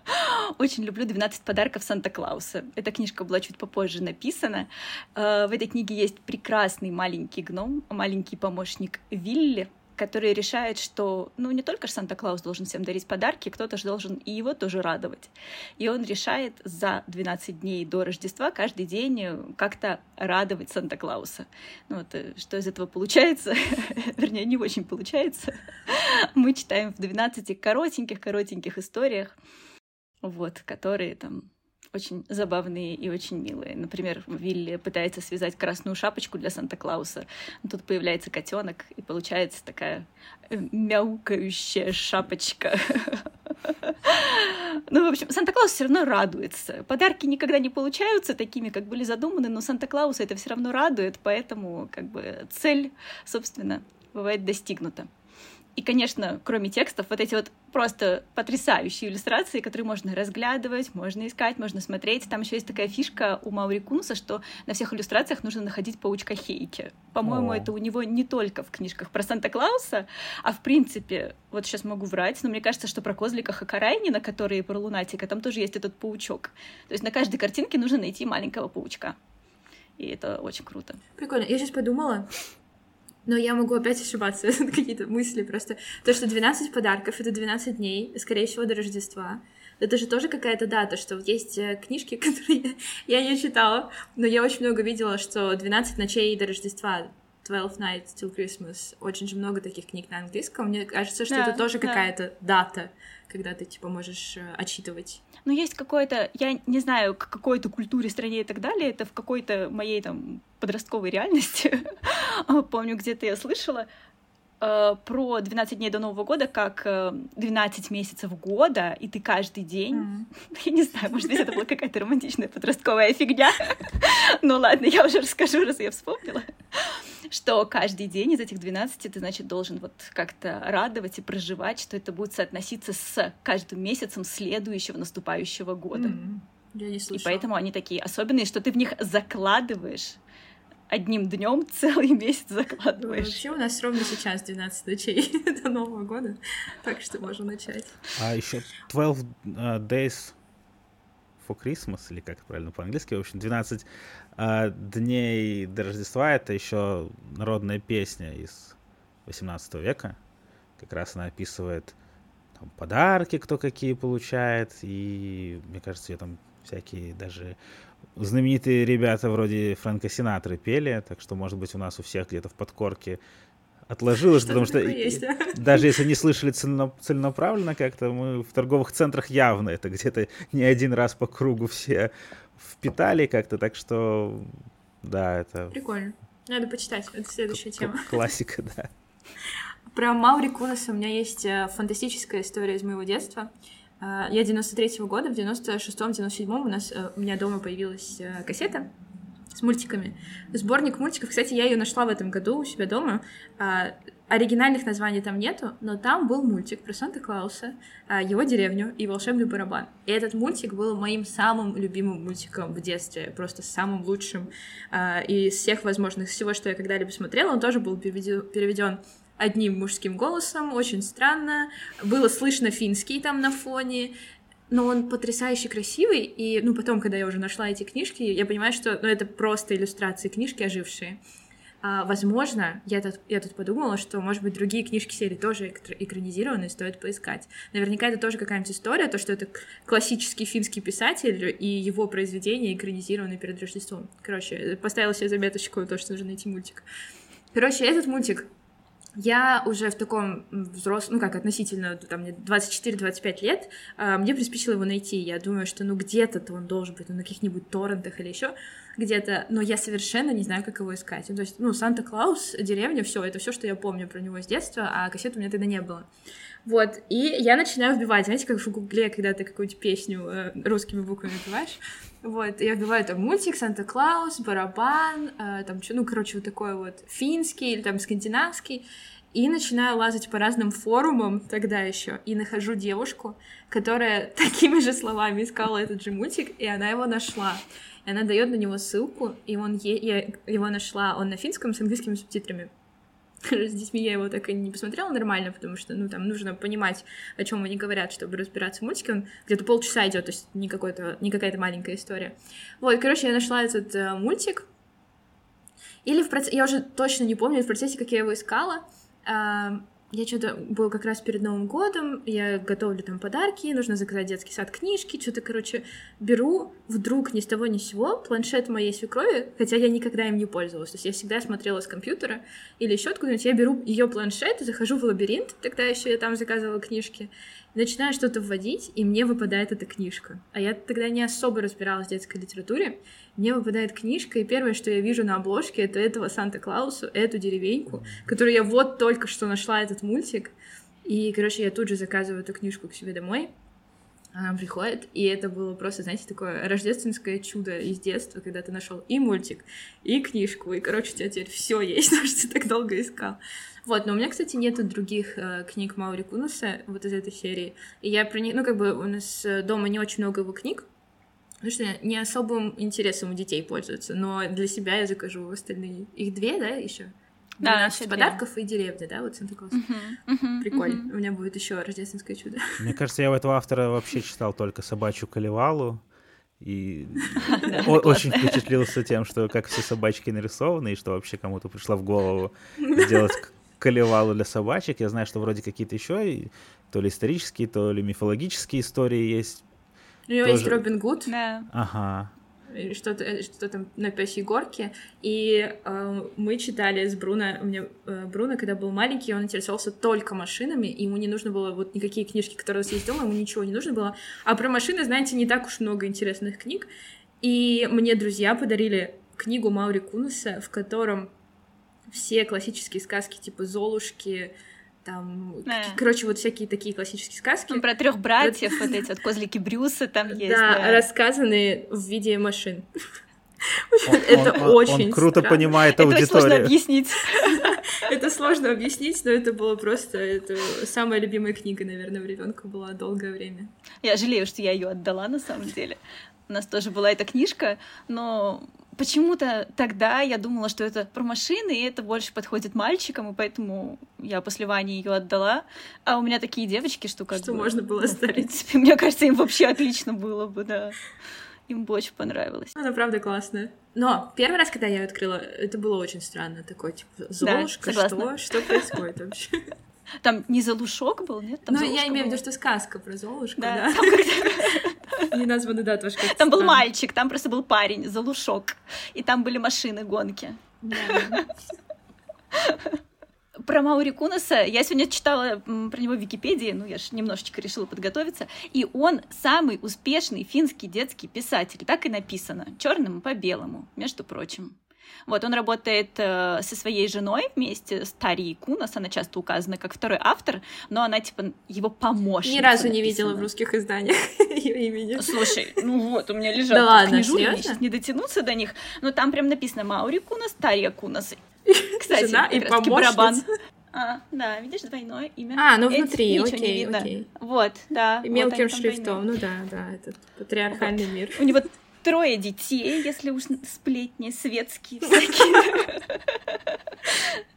очень люблю «12 подарков Санта-Клауса». Эта книжка была чуть попозже написана. Э, в этой книге есть прекрасный маленький гном, маленький помощник Вилли, который решает, что ну не только Санта-Клаус должен всем дарить подарки, кто-то же должен и его тоже радовать. И он решает за 12 дней до Рождества каждый день как-то радовать Санта-Клауса. Ну вот, э, что из этого получается? Вернее, не очень получается. Мы читаем в 12 коротеньких-коротеньких историях, вот, которые там очень забавные и очень милые. Например, Вилли пытается связать красную шапочку для Санта-Клауса. Тут появляется котенок, и получается такая э, мяукающая шапочка. Ну, в общем, Санта-Клаус все равно радуется. Подарки никогда не получаются такими, как были задуманы, но Санта-Клауса это все равно радует, поэтому как бы цель, собственно, бывает достигнута. И, конечно, кроме текстов, вот эти вот просто потрясающие иллюстрации, которые можно разглядывать, можно искать, можно смотреть. Там еще есть такая фишка у Маури Кунуса, что на всех иллюстрациях нужно находить паучка Хейки. По-моему, это у него не только в книжках про Санта-Клауса, а в принципе, вот сейчас могу врать, но мне кажется, что про козлика Хакарайнина, который про лунатика, там тоже есть этот паучок. То есть на каждой картинке нужно найти маленького паучка. И это очень круто.
Прикольно. Я сейчас подумала, но я могу опять ошибаться, какие-то мысли просто. То, что 12 подарков — это 12 дней, скорее всего, до Рождества. Это же тоже какая-то дата, что есть э, книжки, которые я не читала, но я очень много видела, что 12 ночей до Рождества 12 Nights Till Christmas. Очень же много таких книг на английском. Мне кажется, что да, это тоже да. какая-то дата, когда ты, типа, можешь э, отчитывать.
Ну, есть какое-то, я не знаю, к какой-то культуре, стране и так далее, это в какой-то моей там подростковой реальности. Помню, где-то я слышала э, про 12 дней до Нового года как 12 э, месяцев года, и ты каждый день... Я не знаю, может быть, это была какая-то романтичная подростковая фигня. Ну ладно, я уже расскажу, раз я вспомнила что каждый день из этих 12 ты, значит, должен вот как-то радовать и проживать, что это будет соотноситься с каждым месяцем следующего наступающего года. Mm-hmm.
Я не
слышала. И поэтому они такие особенные, что ты в них закладываешь одним днем целый месяц закладываешь. Ну,
вообще у нас ровно сейчас 12 ночей до Нового года, так что можно начать.
А еще 12 uh, days for Christmas, или как правильно по-английски, в общем, 12 uh, дней до Рождества, это еще народная песня из 18 века. Как раз она описывает там, подарки, кто какие получает, и, мне кажется, ее там всякие даже знаменитые ребята вроде Фрэнка Синатры пели, так что, может быть, у нас у всех где-то в подкорке отложилось, что потому что есть, да? даже если не слышали целенаправленно как-то, мы в торговых центрах явно это где-то не один раз по кругу все впитали как-то, так что да, это...
Prикольно. Надо почитать, это следующая тема.
Классика, да.
Про Маури Кунаса у меня есть э, фантастическая история из моего детства. Э, я 93-го года, в 96-м, 97-м у нас э, у меня дома появилась кассета с мультиками. Сборник мультиков, кстати, я ее нашла в этом году у себя дома. А, оригинальных названий там нету, но там был мультик про Санта-Клауса, а, его деревню и волшебный барабан. И этот мультик был моим самым любимым мультиком в детстве, просто самым лучшим а, из всех возможных, всего, что я когда-либо смотрела. Он тоже был переведен одним мужским голосом, очень странно. Было слышно финский там на фоне, но он потрясающе красивый, и, ну, потом, когда я уже нашла эти книжки, я понимаю, что, ну, это просто иллюстрации книжки ожившие. А, возможно, я тут, я тут подумала, что, может быть, другие книжки серии тоже экранизированы, стоит поискать. Наверняка это тоже какая-нибудь история, то, что это классический финский писатель, и его произведения экранизированы перед Рождеством. Короче, поставила себе заметочку, то, что нужно найти мультик. Короче, этот мультик я уже в таком взрослом, ну как относительно, там мне 24-25 лет, э, мне приспичило его найти. Я думаю, что ну где-то-то он должен быть, ну, на каких-нибудь торрентах или еще где-то, но я совершенно не знаю, как его искать. Ну, то есть, ну, Санта-Клаус, деревня, все, это все, что я помню про него с детства, а кассет у меня тогда не было. Вот, и я начинаю вбивать, знаете, как в Гугле, когда ты какую-то песню э, русскими буквами вбиваешь, вот, я вбиваю там мультик, Санта-Клаус, барабан, э, там, что, ну, короче, вот такой вот финский или там скандинавский, и начинаю лазать по разным форумам тогда еще, и нахожу девушку, которая такими же словами искала этот же мультик, и она его нашла. И она дает на него ссылку, и он е... я его нашла, он на финском с английскими субтитрами. С детьми я его так и не посмотрела нормально, потому что, ну, там нужно понимать, о чем они говорят, чтобы разбираться в мультике. Он где-то полчаса идет, то есть не, какой-то, не какая-то маленькая история. Вот, короче, я нашла этот э, мультик. Или в процессе, я уже точно не помню, в процессе, как я его искала, э, я что-то был как раз перед Новым годом, я готовлю там подарки, нужно заказать детский сад книжки, что-то, короче, беру вдруг ни с того ни с сего планшет моей свекрови, хотя я никогда им не пользовалась, то есть я всегда смотрела с компьютера или еще откуда-нибудь, я беру ее планшет, захожу в лабиринт, тогда еще я там заказывала книжки, начинаю что-то вводить, и мне выпадает эта книжка. А я тогда не особо разбиралась в детской литературе. Мне выпадает книжка, и первое, что я вижу на обложке, это этого Санта-Клаусу, эту деревеньку, которую я вот только что нашла этот мультик. И, короче, я тут же заказываю эту книжку к себе домой. Она приходит, и это было просто, знаете, такое рождественское чудо из детства, когда ты нашел и мультик, и книжку, и, короче, у тебя теперь все есть, потому что ты так долго искал. Вот, но у меня, кстати, нету других э, книг Маури Кунуса вот из этой серии. И я про них, ну, как бы у нас э, дома не очень много его книг, потому что не особым интересом у детей пользуются, но для себя я закажу остальные. Их две, да, еще?
Да,
12 подарков и деревня, да, вот Санта-Клаус. Прикольно. У меня будет еще рождественское чудо.
Мне кажется, я у этого автора вообще читал только собачью колевалу. И очень впечатлился тем, что как все собачки нарисованы, и что вообще кому-то пришла в голову сделать колевалу для собачек. Я знаю, что вроде какие-то еще то ли исторические, то ли мифологические истории есть.
У него есть Робин Гуд.
Да.
Ага
что-то э, что там на пёсьей горке, и э, мы читали с Бруно, у меня э, Бруно, когда был маленький, он интересовался только машинами, и ему не нужно было вот никакие книжки, которые у нас есть дома, ему ничего не нужно было, а про машины, знаете, не так уж много интересных книг, и мне друзья подарили книгу Маури Кунуса, в котором все классические сказки типа Золушки, там, да. короче, вот всякие такие классические сказки.
Ну, про трех братьев, вот эти вот козлики Брюса там есть.
Да, рассказанные в виде машин. Это очень
Он круто понимает аудиторию.
Это сложно объяснить.
Это сложно объяснить, но это было просто это самая любимая книга, наверное, у ребенка была долгое время.
Я жалею, что я ее отдала на самом деле. У нас тоже была эта книжка, но почему-то тогда я думала, что это про машины, и это больше подходит мальчикам, и поэтому я после Вани ее отдала. А у меня такие девочки, что как
Что
бы,
можно было
ну, В принципе, мне кажется, им вообще отлично было бы, да. Им бы очень понравилось.
Она правда классная. Но первый раз, когда я ее открыла, это было очень странно. Такой, типа, Золушка, да, что? Что происходит вообще?
Там не Залушок был, нет?
Там ну, я имею в виду, что сказка про Золушку, да. да. Не названы, да, тоже как
Там был мальчик, там просто был парень, Залушок. И там были машины, гонки. Про Маури Кунаса я сегодня читала про него в Википедии, ну я же немножечко решила подготовиться, и он самый успешный финский детский писатель, так и написано, черным по белому, между прочим. Вот, он работает э, со своей женой вместе с Тарией Кунас, она часто указана как второй автор, но она, типа, его помощница.
Ни разу не видела в русских изданиях ее имени.
Слушай, ну вот, у меня лежат да ладно, книжули, мне сейчас не дотянуться до них, но там прям написано Маури Кунас, Тария Кунас. Кстати,
Жена и барабан.
А, да, видишь, двойное имя.
А, ну внутри, Эти, окей, окей.
Вот, да.
И мелким вот шрифтом, ну да, да, этот патриархальный вот. мир.
У него трое детей, если уж сплетни светские всякие.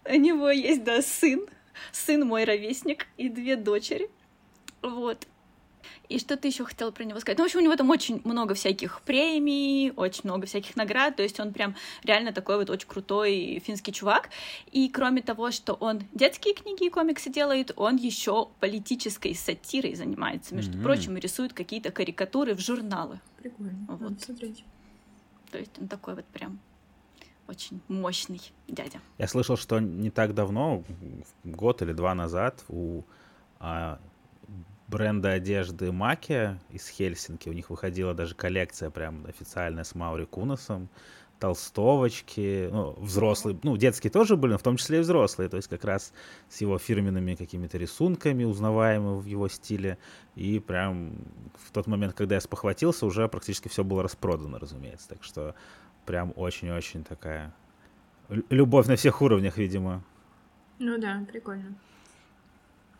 У него есть, да, сын. Сын мой ровесник и две дочери. Вот. И что-то еще хотела про него сказать. Ну, в общем, у него там очень много всяких премий, очень много всяких наград. То есть он прям реально такой вот очень крутой финский чувак. И кроме того, что он детские книги и комиксы делает, он еще политической сатирой занимается. Между mm-hmm. прочим, рисует какие-то карикатуры в журналы.
Прикольно. Вот. Надо смотреть.
То есть он такой вот прям очень мощный дядя.
Я слышал, что не так давно, год или два назад, у а, бренда одежды Маки из Хельсинки. У них выходила даже коллекция прям официальная с Маури Кунасом. Толстовочки, ну, взрослые, ну, детские тоже были, но в том числе и взрослые, то есть как раз с его фирменными какими-то рисунками, узнаваемыми в его стиле. И прям в тот момент, когда я спохватился, уже практически все было распродано, разумеется. Так что прям очень-очень такая любовь на всех уровнях, видимо.
Ну да, прикольно.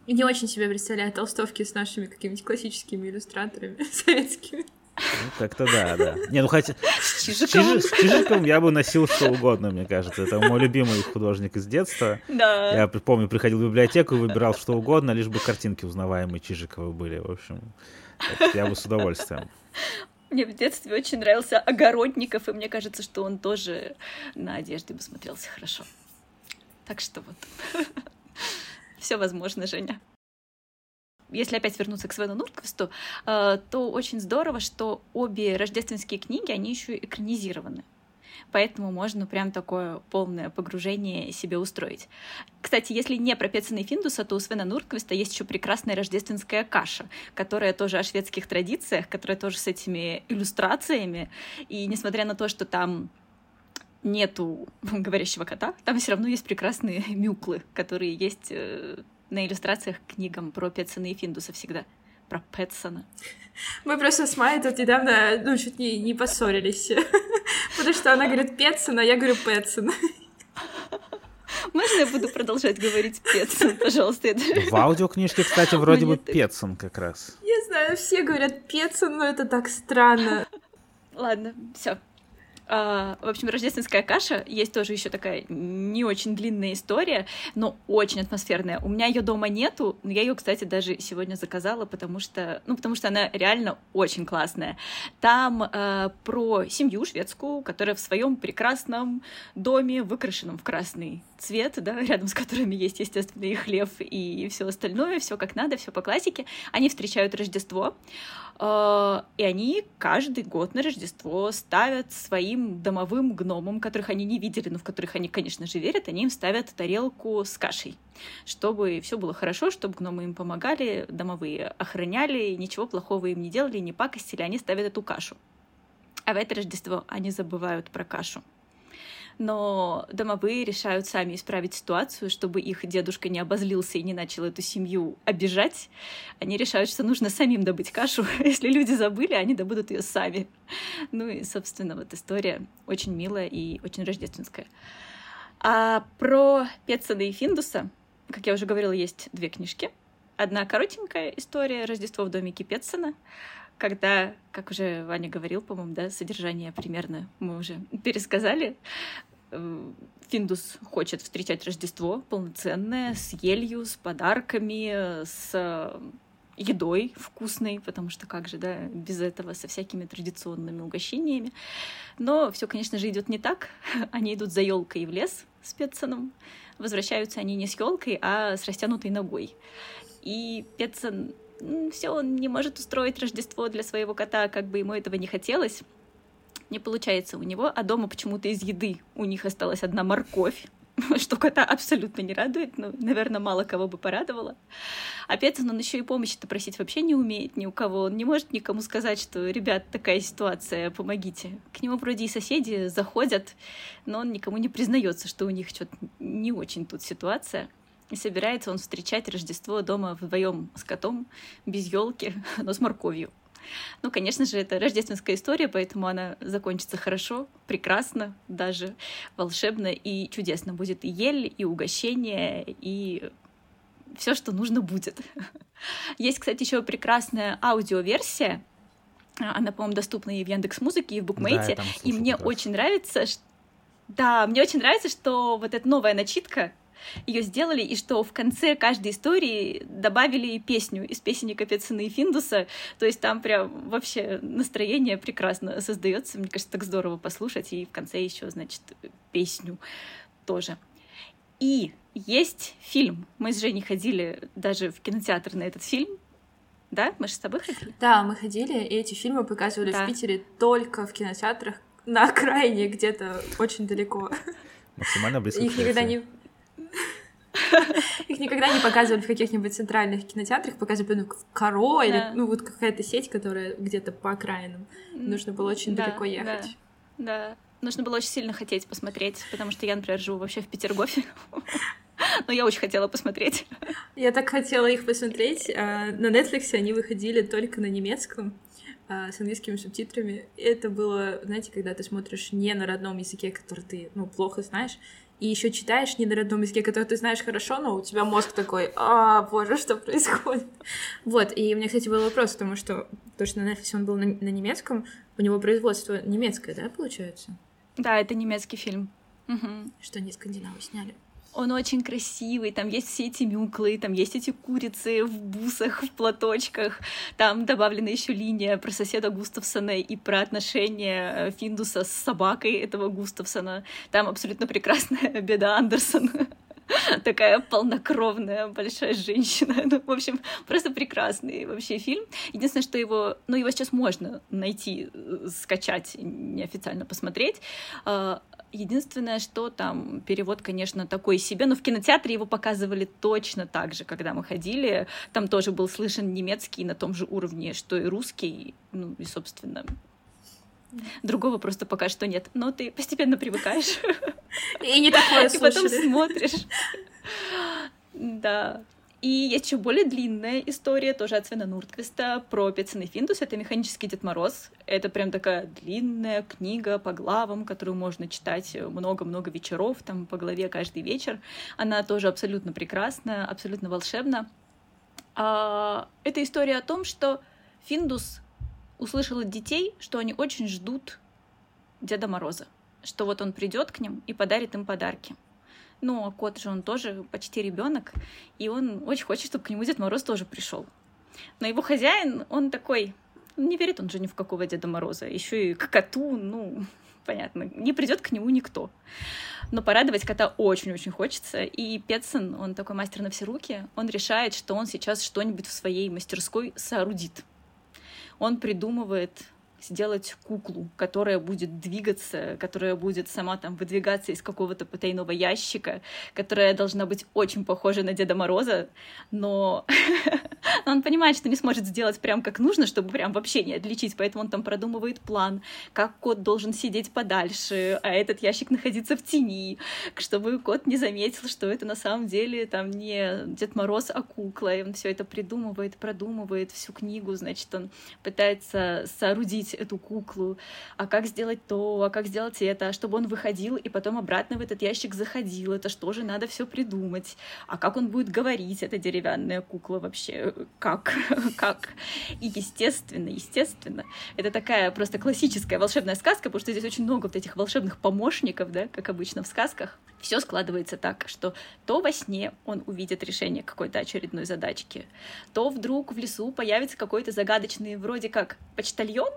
И не очень себе представляю толстовки с нашими какими-нибудь классическими иллюстраторами советскими.
Ну, как-то да, да. Не, ну хотя с Чижиковым я бы носил что угодно, мне кажется. Это мой любимый художник из детства.
Да.
Я помню, приходил в библиотеку и выбирал что угодно, лишь бы картинки узнаваемые Чижикова были. В общем, я бы с удовольствием.
Мне в детстве очень нравился Огородников, и мне кажется, что он тоже на одежде бы смотрелся хорошо. Так что вот. Все возможно, Женя. Если опять вернуться к Свену Нурквисту, э, то очень здорово, что обе рождественские книги, они еще экранизированы. поэтому можно прям такое полное погружение себе устроить. Кстати, если не про Пецина и Финдуса, то у Свена Нурквиста есть еще прекрасная рождественская каша, которая тоже о шведских традициях, которая тоже с этими иллюстрациями, и несмотря на то, что там нету говорящего кота, там все равно есть прекрасные мюклы, которые есть э, на иллюстрациях к книгам про Петсона и Финдуса всегда. Про Петсона.
Мы просто с Майей тут недавно, ну, чуть не, не поссорились. Потому что она говорит Петсон, а я говорю Петсон.
Можно я буду продолжать говорить Петсон, пожалуйста?
В аудиокнижке, кстати, вроде бы Петсон как раз.
Я знаю, все говорят Петсон, но это так странно.
Ладно, все, а, в общем, рождественская каша есть тоже еще такая не очень длинная история, но очень атмосферная. У меня ее дома нету, но я ее, кстати, даже сегодня заказала, потому что, ну, потому что она реально очень классная. Там э, про семью шведскую, которая в своем прекрасном доме, выкрашенном в красный цвет, да, рядом с которыми есть, естественно, и хлеб, и все остальное, все как надо, все по классике. Они встречают Рождество. А, и они каждый год на Рождество ставят своим домовым гномам, которых они не видели, но в которых они, конечно же, верят, они им ставят тарелку с кашей, чтобы все было хорошо, чтобы гномы им помогали, домовые охраняли, ничего плохого им не делали, не пакостили, они ставят эту кашу. А в это Рождество они забывают про кашу но домовые решают сами исправить ситуацию, чтобы их дедушка не обозлился и не начал эту семью обижать. Они решают, что нужно самим добыть кашу. Если люди забыли, они добудут ее сами. Ну и, собственно, вот история очень милая и очень рождественская. А про Петсона и Финдуса, как я уже говорила, есть две книжки. Одна коротенькая история «Рождество в домике Петсона», когда, как уже Ваня говорил, по-моему, да, содержание примерно мы уже пересказали. Э, Финдус хочет встречать Рождество полноценное, с елью, с подарками, с э, едой вкусной, потому что как же, да, без этого, со всякими традиционными угощениями. Но все, конечно же, идет не так. Они идут за елкой в лес с Петсоном. Возвращаются они не с елкой, а с растянутой ногой. И Петсон все, он не может устроить Рождество для своего кота, как бы ему этого не хотелось. Не получается у него, а дома почему-то из еды у них осталась одна морковь, что кота абсолютно не радует, ну, наверное, мало кого бы порадовало. Петсон, он еще и помощи-то просить вообще не умеет ни у кого, он не может никому сказать, что, ребят, такая ситуация, помогите. К нему вроде и соседи заходят, но он никому не признается, что у них что-то не очень тут ситуация. И собирается он встречать Рождество дома вдвоем с котом, без елки, но с морковью. Ну, конечно же, это рождественская история, поэтому она закончится хорошо, прекрасно, даже волшебно и чудесно. Будет и ель, и угощение, и все, что нужно будет. Есть, кстати, еще прекрасная аудиоверсия. Она, по-моему, доступна и в Яндекс Музыке, и в Букмейте. Да, и мне очень нравится, что... Да, мне очень нравится, что вот эта новая начитка, ее сделали, и что в конце каждой истории добавили песню из песенника Пецина и Финдуса, то есть там прям вообще настроение прекрасно создается, мне кажется, так здорово послушать, и в конце еще, значит, песню тоже. И есть фильм. Мы с Женей ходили даже в кинотеатр на этот фильм. Да? Мы же с тобой ходили?
Да, мы ходили, и эти фильмы показывали да. в Питере только в кинотеатрах на окраине где-то очень далеко.
Максимально близко.
Их никогда не их никогда не показывали в каких-нибудь центральных кинотеатрах, показывали ну, в Каро или ну вот какая-то сеть, которая где-то по окраинам. Нужно было очень далеко ехать.
Да, нужно было очень сильно хотеть посмотреть, потому что я, например, живу вообще в Петергофе. Но я очень хотела посмотреть.
Я так хотела их посмотреть. А, на Netflix они выходили только на немецком а, с английскими субтитрами. Это было, знаете, когда ты смотришь не на родном языке, который ты, ну, плохо знаешь, и еще читаешь не на родном языке, который ты знаешь хорошо, но у тебя мозг такой, а, боже, что происходит? Вот, и у меня, кстати, был вопрос, потому что то, что на Netflix он был на, на немецком, у него производство немецкое, да, получается?
Да, это немецкий фильм. Угу.
Что они скандинавы сняли.
Он очень красивый, там есть все эти мюклы, там есть эти курицы в бусах, в платочках, там добавлена еще линия про соседа Густавсона и про отношения э, Финдуса с собакой этого Густавсона. Там абсолютно прекрасная беда Андерсон. такая полнокровная большая женщина. Ну, в общем, просто прекрасный вообще фильм. Единственное, что его, ну, его сейчас можно найти, э, скачать, неофициально посмотреть. Единственное, что там перевод, конечно, такой себе, но в кинотеатре его показывали точно так же, когда мы ходили. Там тоже был слышен немецкий на том же уровне, что и русский. Ну и, собственно, Другого просто пока что нет. Но ты постепенно привыкаешь.
И не такое
И потом смотришь. Да. И есть еще более длинная история, тоже от Свена Нуртвиста, про Пецин Финдус. Это «Механический Дед Мороз». Это прям такая длинная книга по главам, которую можно читать много-много вечеров, там по главе каждый вечер. Она тоже абсолютно прекрасная, абсолютно волшебна. А, это история о том, что Финдус услышал от детей, что они очень ждут Деда Мороза, что вот он придет к ним и подарит им подарки. Ну, а кот же он тоже почти ребенок, и он очень хочет, чтобы к нему Дед Мороз тоже пришел. Но его хозяин, он такой, не верит он же ни в какого Деда Мороза, еще и к коту, ну, понятно, не придет к нему никто. Но порадовать кота очень-очень хочется. И Петсон, он такой мастер на все руки, он решает, что он сейчас что-нибудь в своей мастерской соорудит он придумывает сделать куклу, которая будет двигаться, которая будет сама там выдвигаться из какого-то потайного ящика, которая должна быть очень похожа на Деда Мороза, но он понимает, что не сможет сделать прям как нужно, чтобы прям вообще не отличить, поэтому он там продумывает план, как кот должен сидеть подальше, а этот ящик находиться в тени, чтобы кот не заметил, что это на самом деле там не Дед Мороз, а кукла, и он все это придумывает, продумывает всю книгу, значит, он пытается соорудить сделать эту куклу, а как сделать то, а как сделать это, чтобы он выходил и потом обратно в этот ящик заходил, это что же надо все придумать, а как он будет говорить, эта деревянная кукла вообще, как, как. И естественно, естественно, это такая просто классическая волшебная сказка, потому что здесь очень много вот этих волшебных помощников, да, как обычно в сказках. Все складывается так, что то во сне он увидит решение какой-то очередной задачки, то вдруг в лесу появится какой-то загадочный вроде как почтальон,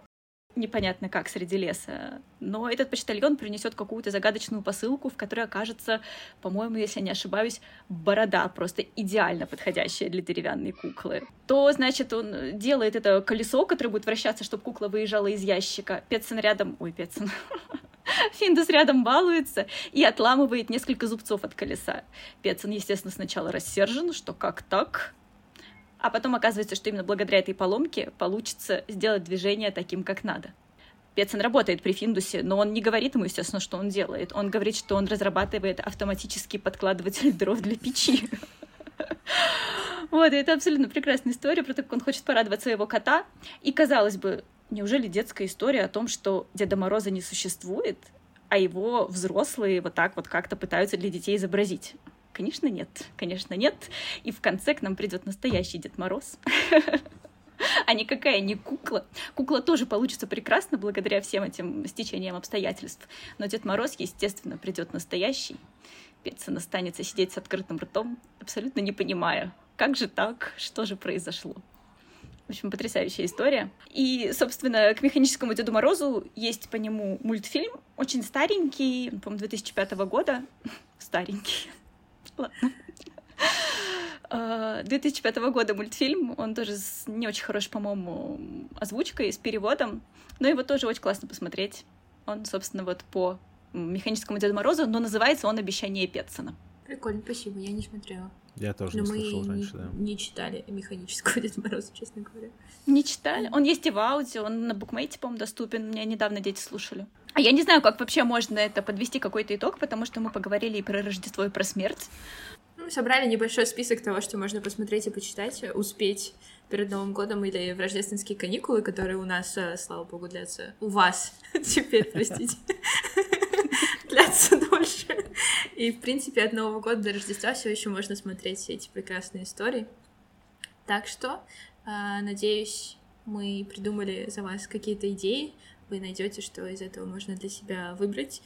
непонятно как среди леса. Но этот почтальон принесет какую-то загадочную посылку, в которой окажется, по-моему, если не ошибаюсь, борода, просто идеально подходящая для деревянной куклы. То, значит, он делает это колесо, которое будет вращаться, чтобы кукла выезжала из ящика. Петсон рядом... Ой, Петсон... Финдус рядом балуется и отламывает несколько зубцов от колеса. Петсон, естественно, сначала рассержен, что как так? А потом оказывается, что именно благодаря этой поломке получится сделать движение таким, как надо. Пецин работает при Финдусе, но он не говорит ему, естественно, что он делает. Он говорит, что он разрабатывает автоматический подкладыватель дров для печи. Вот, и это абсолютно прекрасная история про то, как он хочет порадовать своего кота. И, казалось бы, неужели детская история о том, что Деда Мороза не существует, а его взрослые вот так вот как-то пытаются для детей изобразить? Конечно, нет. Конечно, нет. И в конце к нам придет настоящий Дед Мороз. А никакая не кукла. Кукла тоже получится прекрасно благодаря всем этим стечениям обстоятельств. Но Дед Мороз, естественно, придет настоящий. Петсон останется сидеть с открытым ртом, абсолютно не понимая, как же так, что же произошло. В общем, потрясающая история. И, собственно, к «Механическому Деду Морозу» есть по нему мультфильм, очень старенький, по-моему, 2005 года. Старенький. Ладно. 2005 а, года мультфильм, он тоже с не очень хорошей, по-моему, озвучкой, с переводом, но его тоже очень классно посмотреть. Он, собственно, вот по механическому Деду Морозу, но называется он «Обещание Петсона».
Прикольно, спасибо, я не смотрела.
Я тоже Но не слышал мы раньше, да.
не читали механического Деда Мороза, честно говоря.
Не читали? Он есть и в аудио, он на букмейте, по-моему, доступен. Меня недавно дети слушали. А я не знаю, как вообще можно это подвести какой-то итог, потому что мы поговорили и про Рождество, и про смерть.
Ну, собрали небольшой список того, что можно посмотреть и почитать, успеть перед Новым годом или в рождественские каникулы, которые у нас, э, слава богу, длятся. У вас теперь, простите. длятся дольше. И, в принципе, от Нового года до Рождества все еще можно смотреть все эти прекрасные истории. Так что, э, надеюсь, мы придумали за вас какие-то идеи. Вы найдете, что из этого можно для себя выбрать.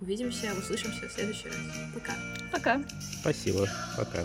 Увидимся, услышимся в следующий раз. Пока.
Пока.
Спасибо. Пока.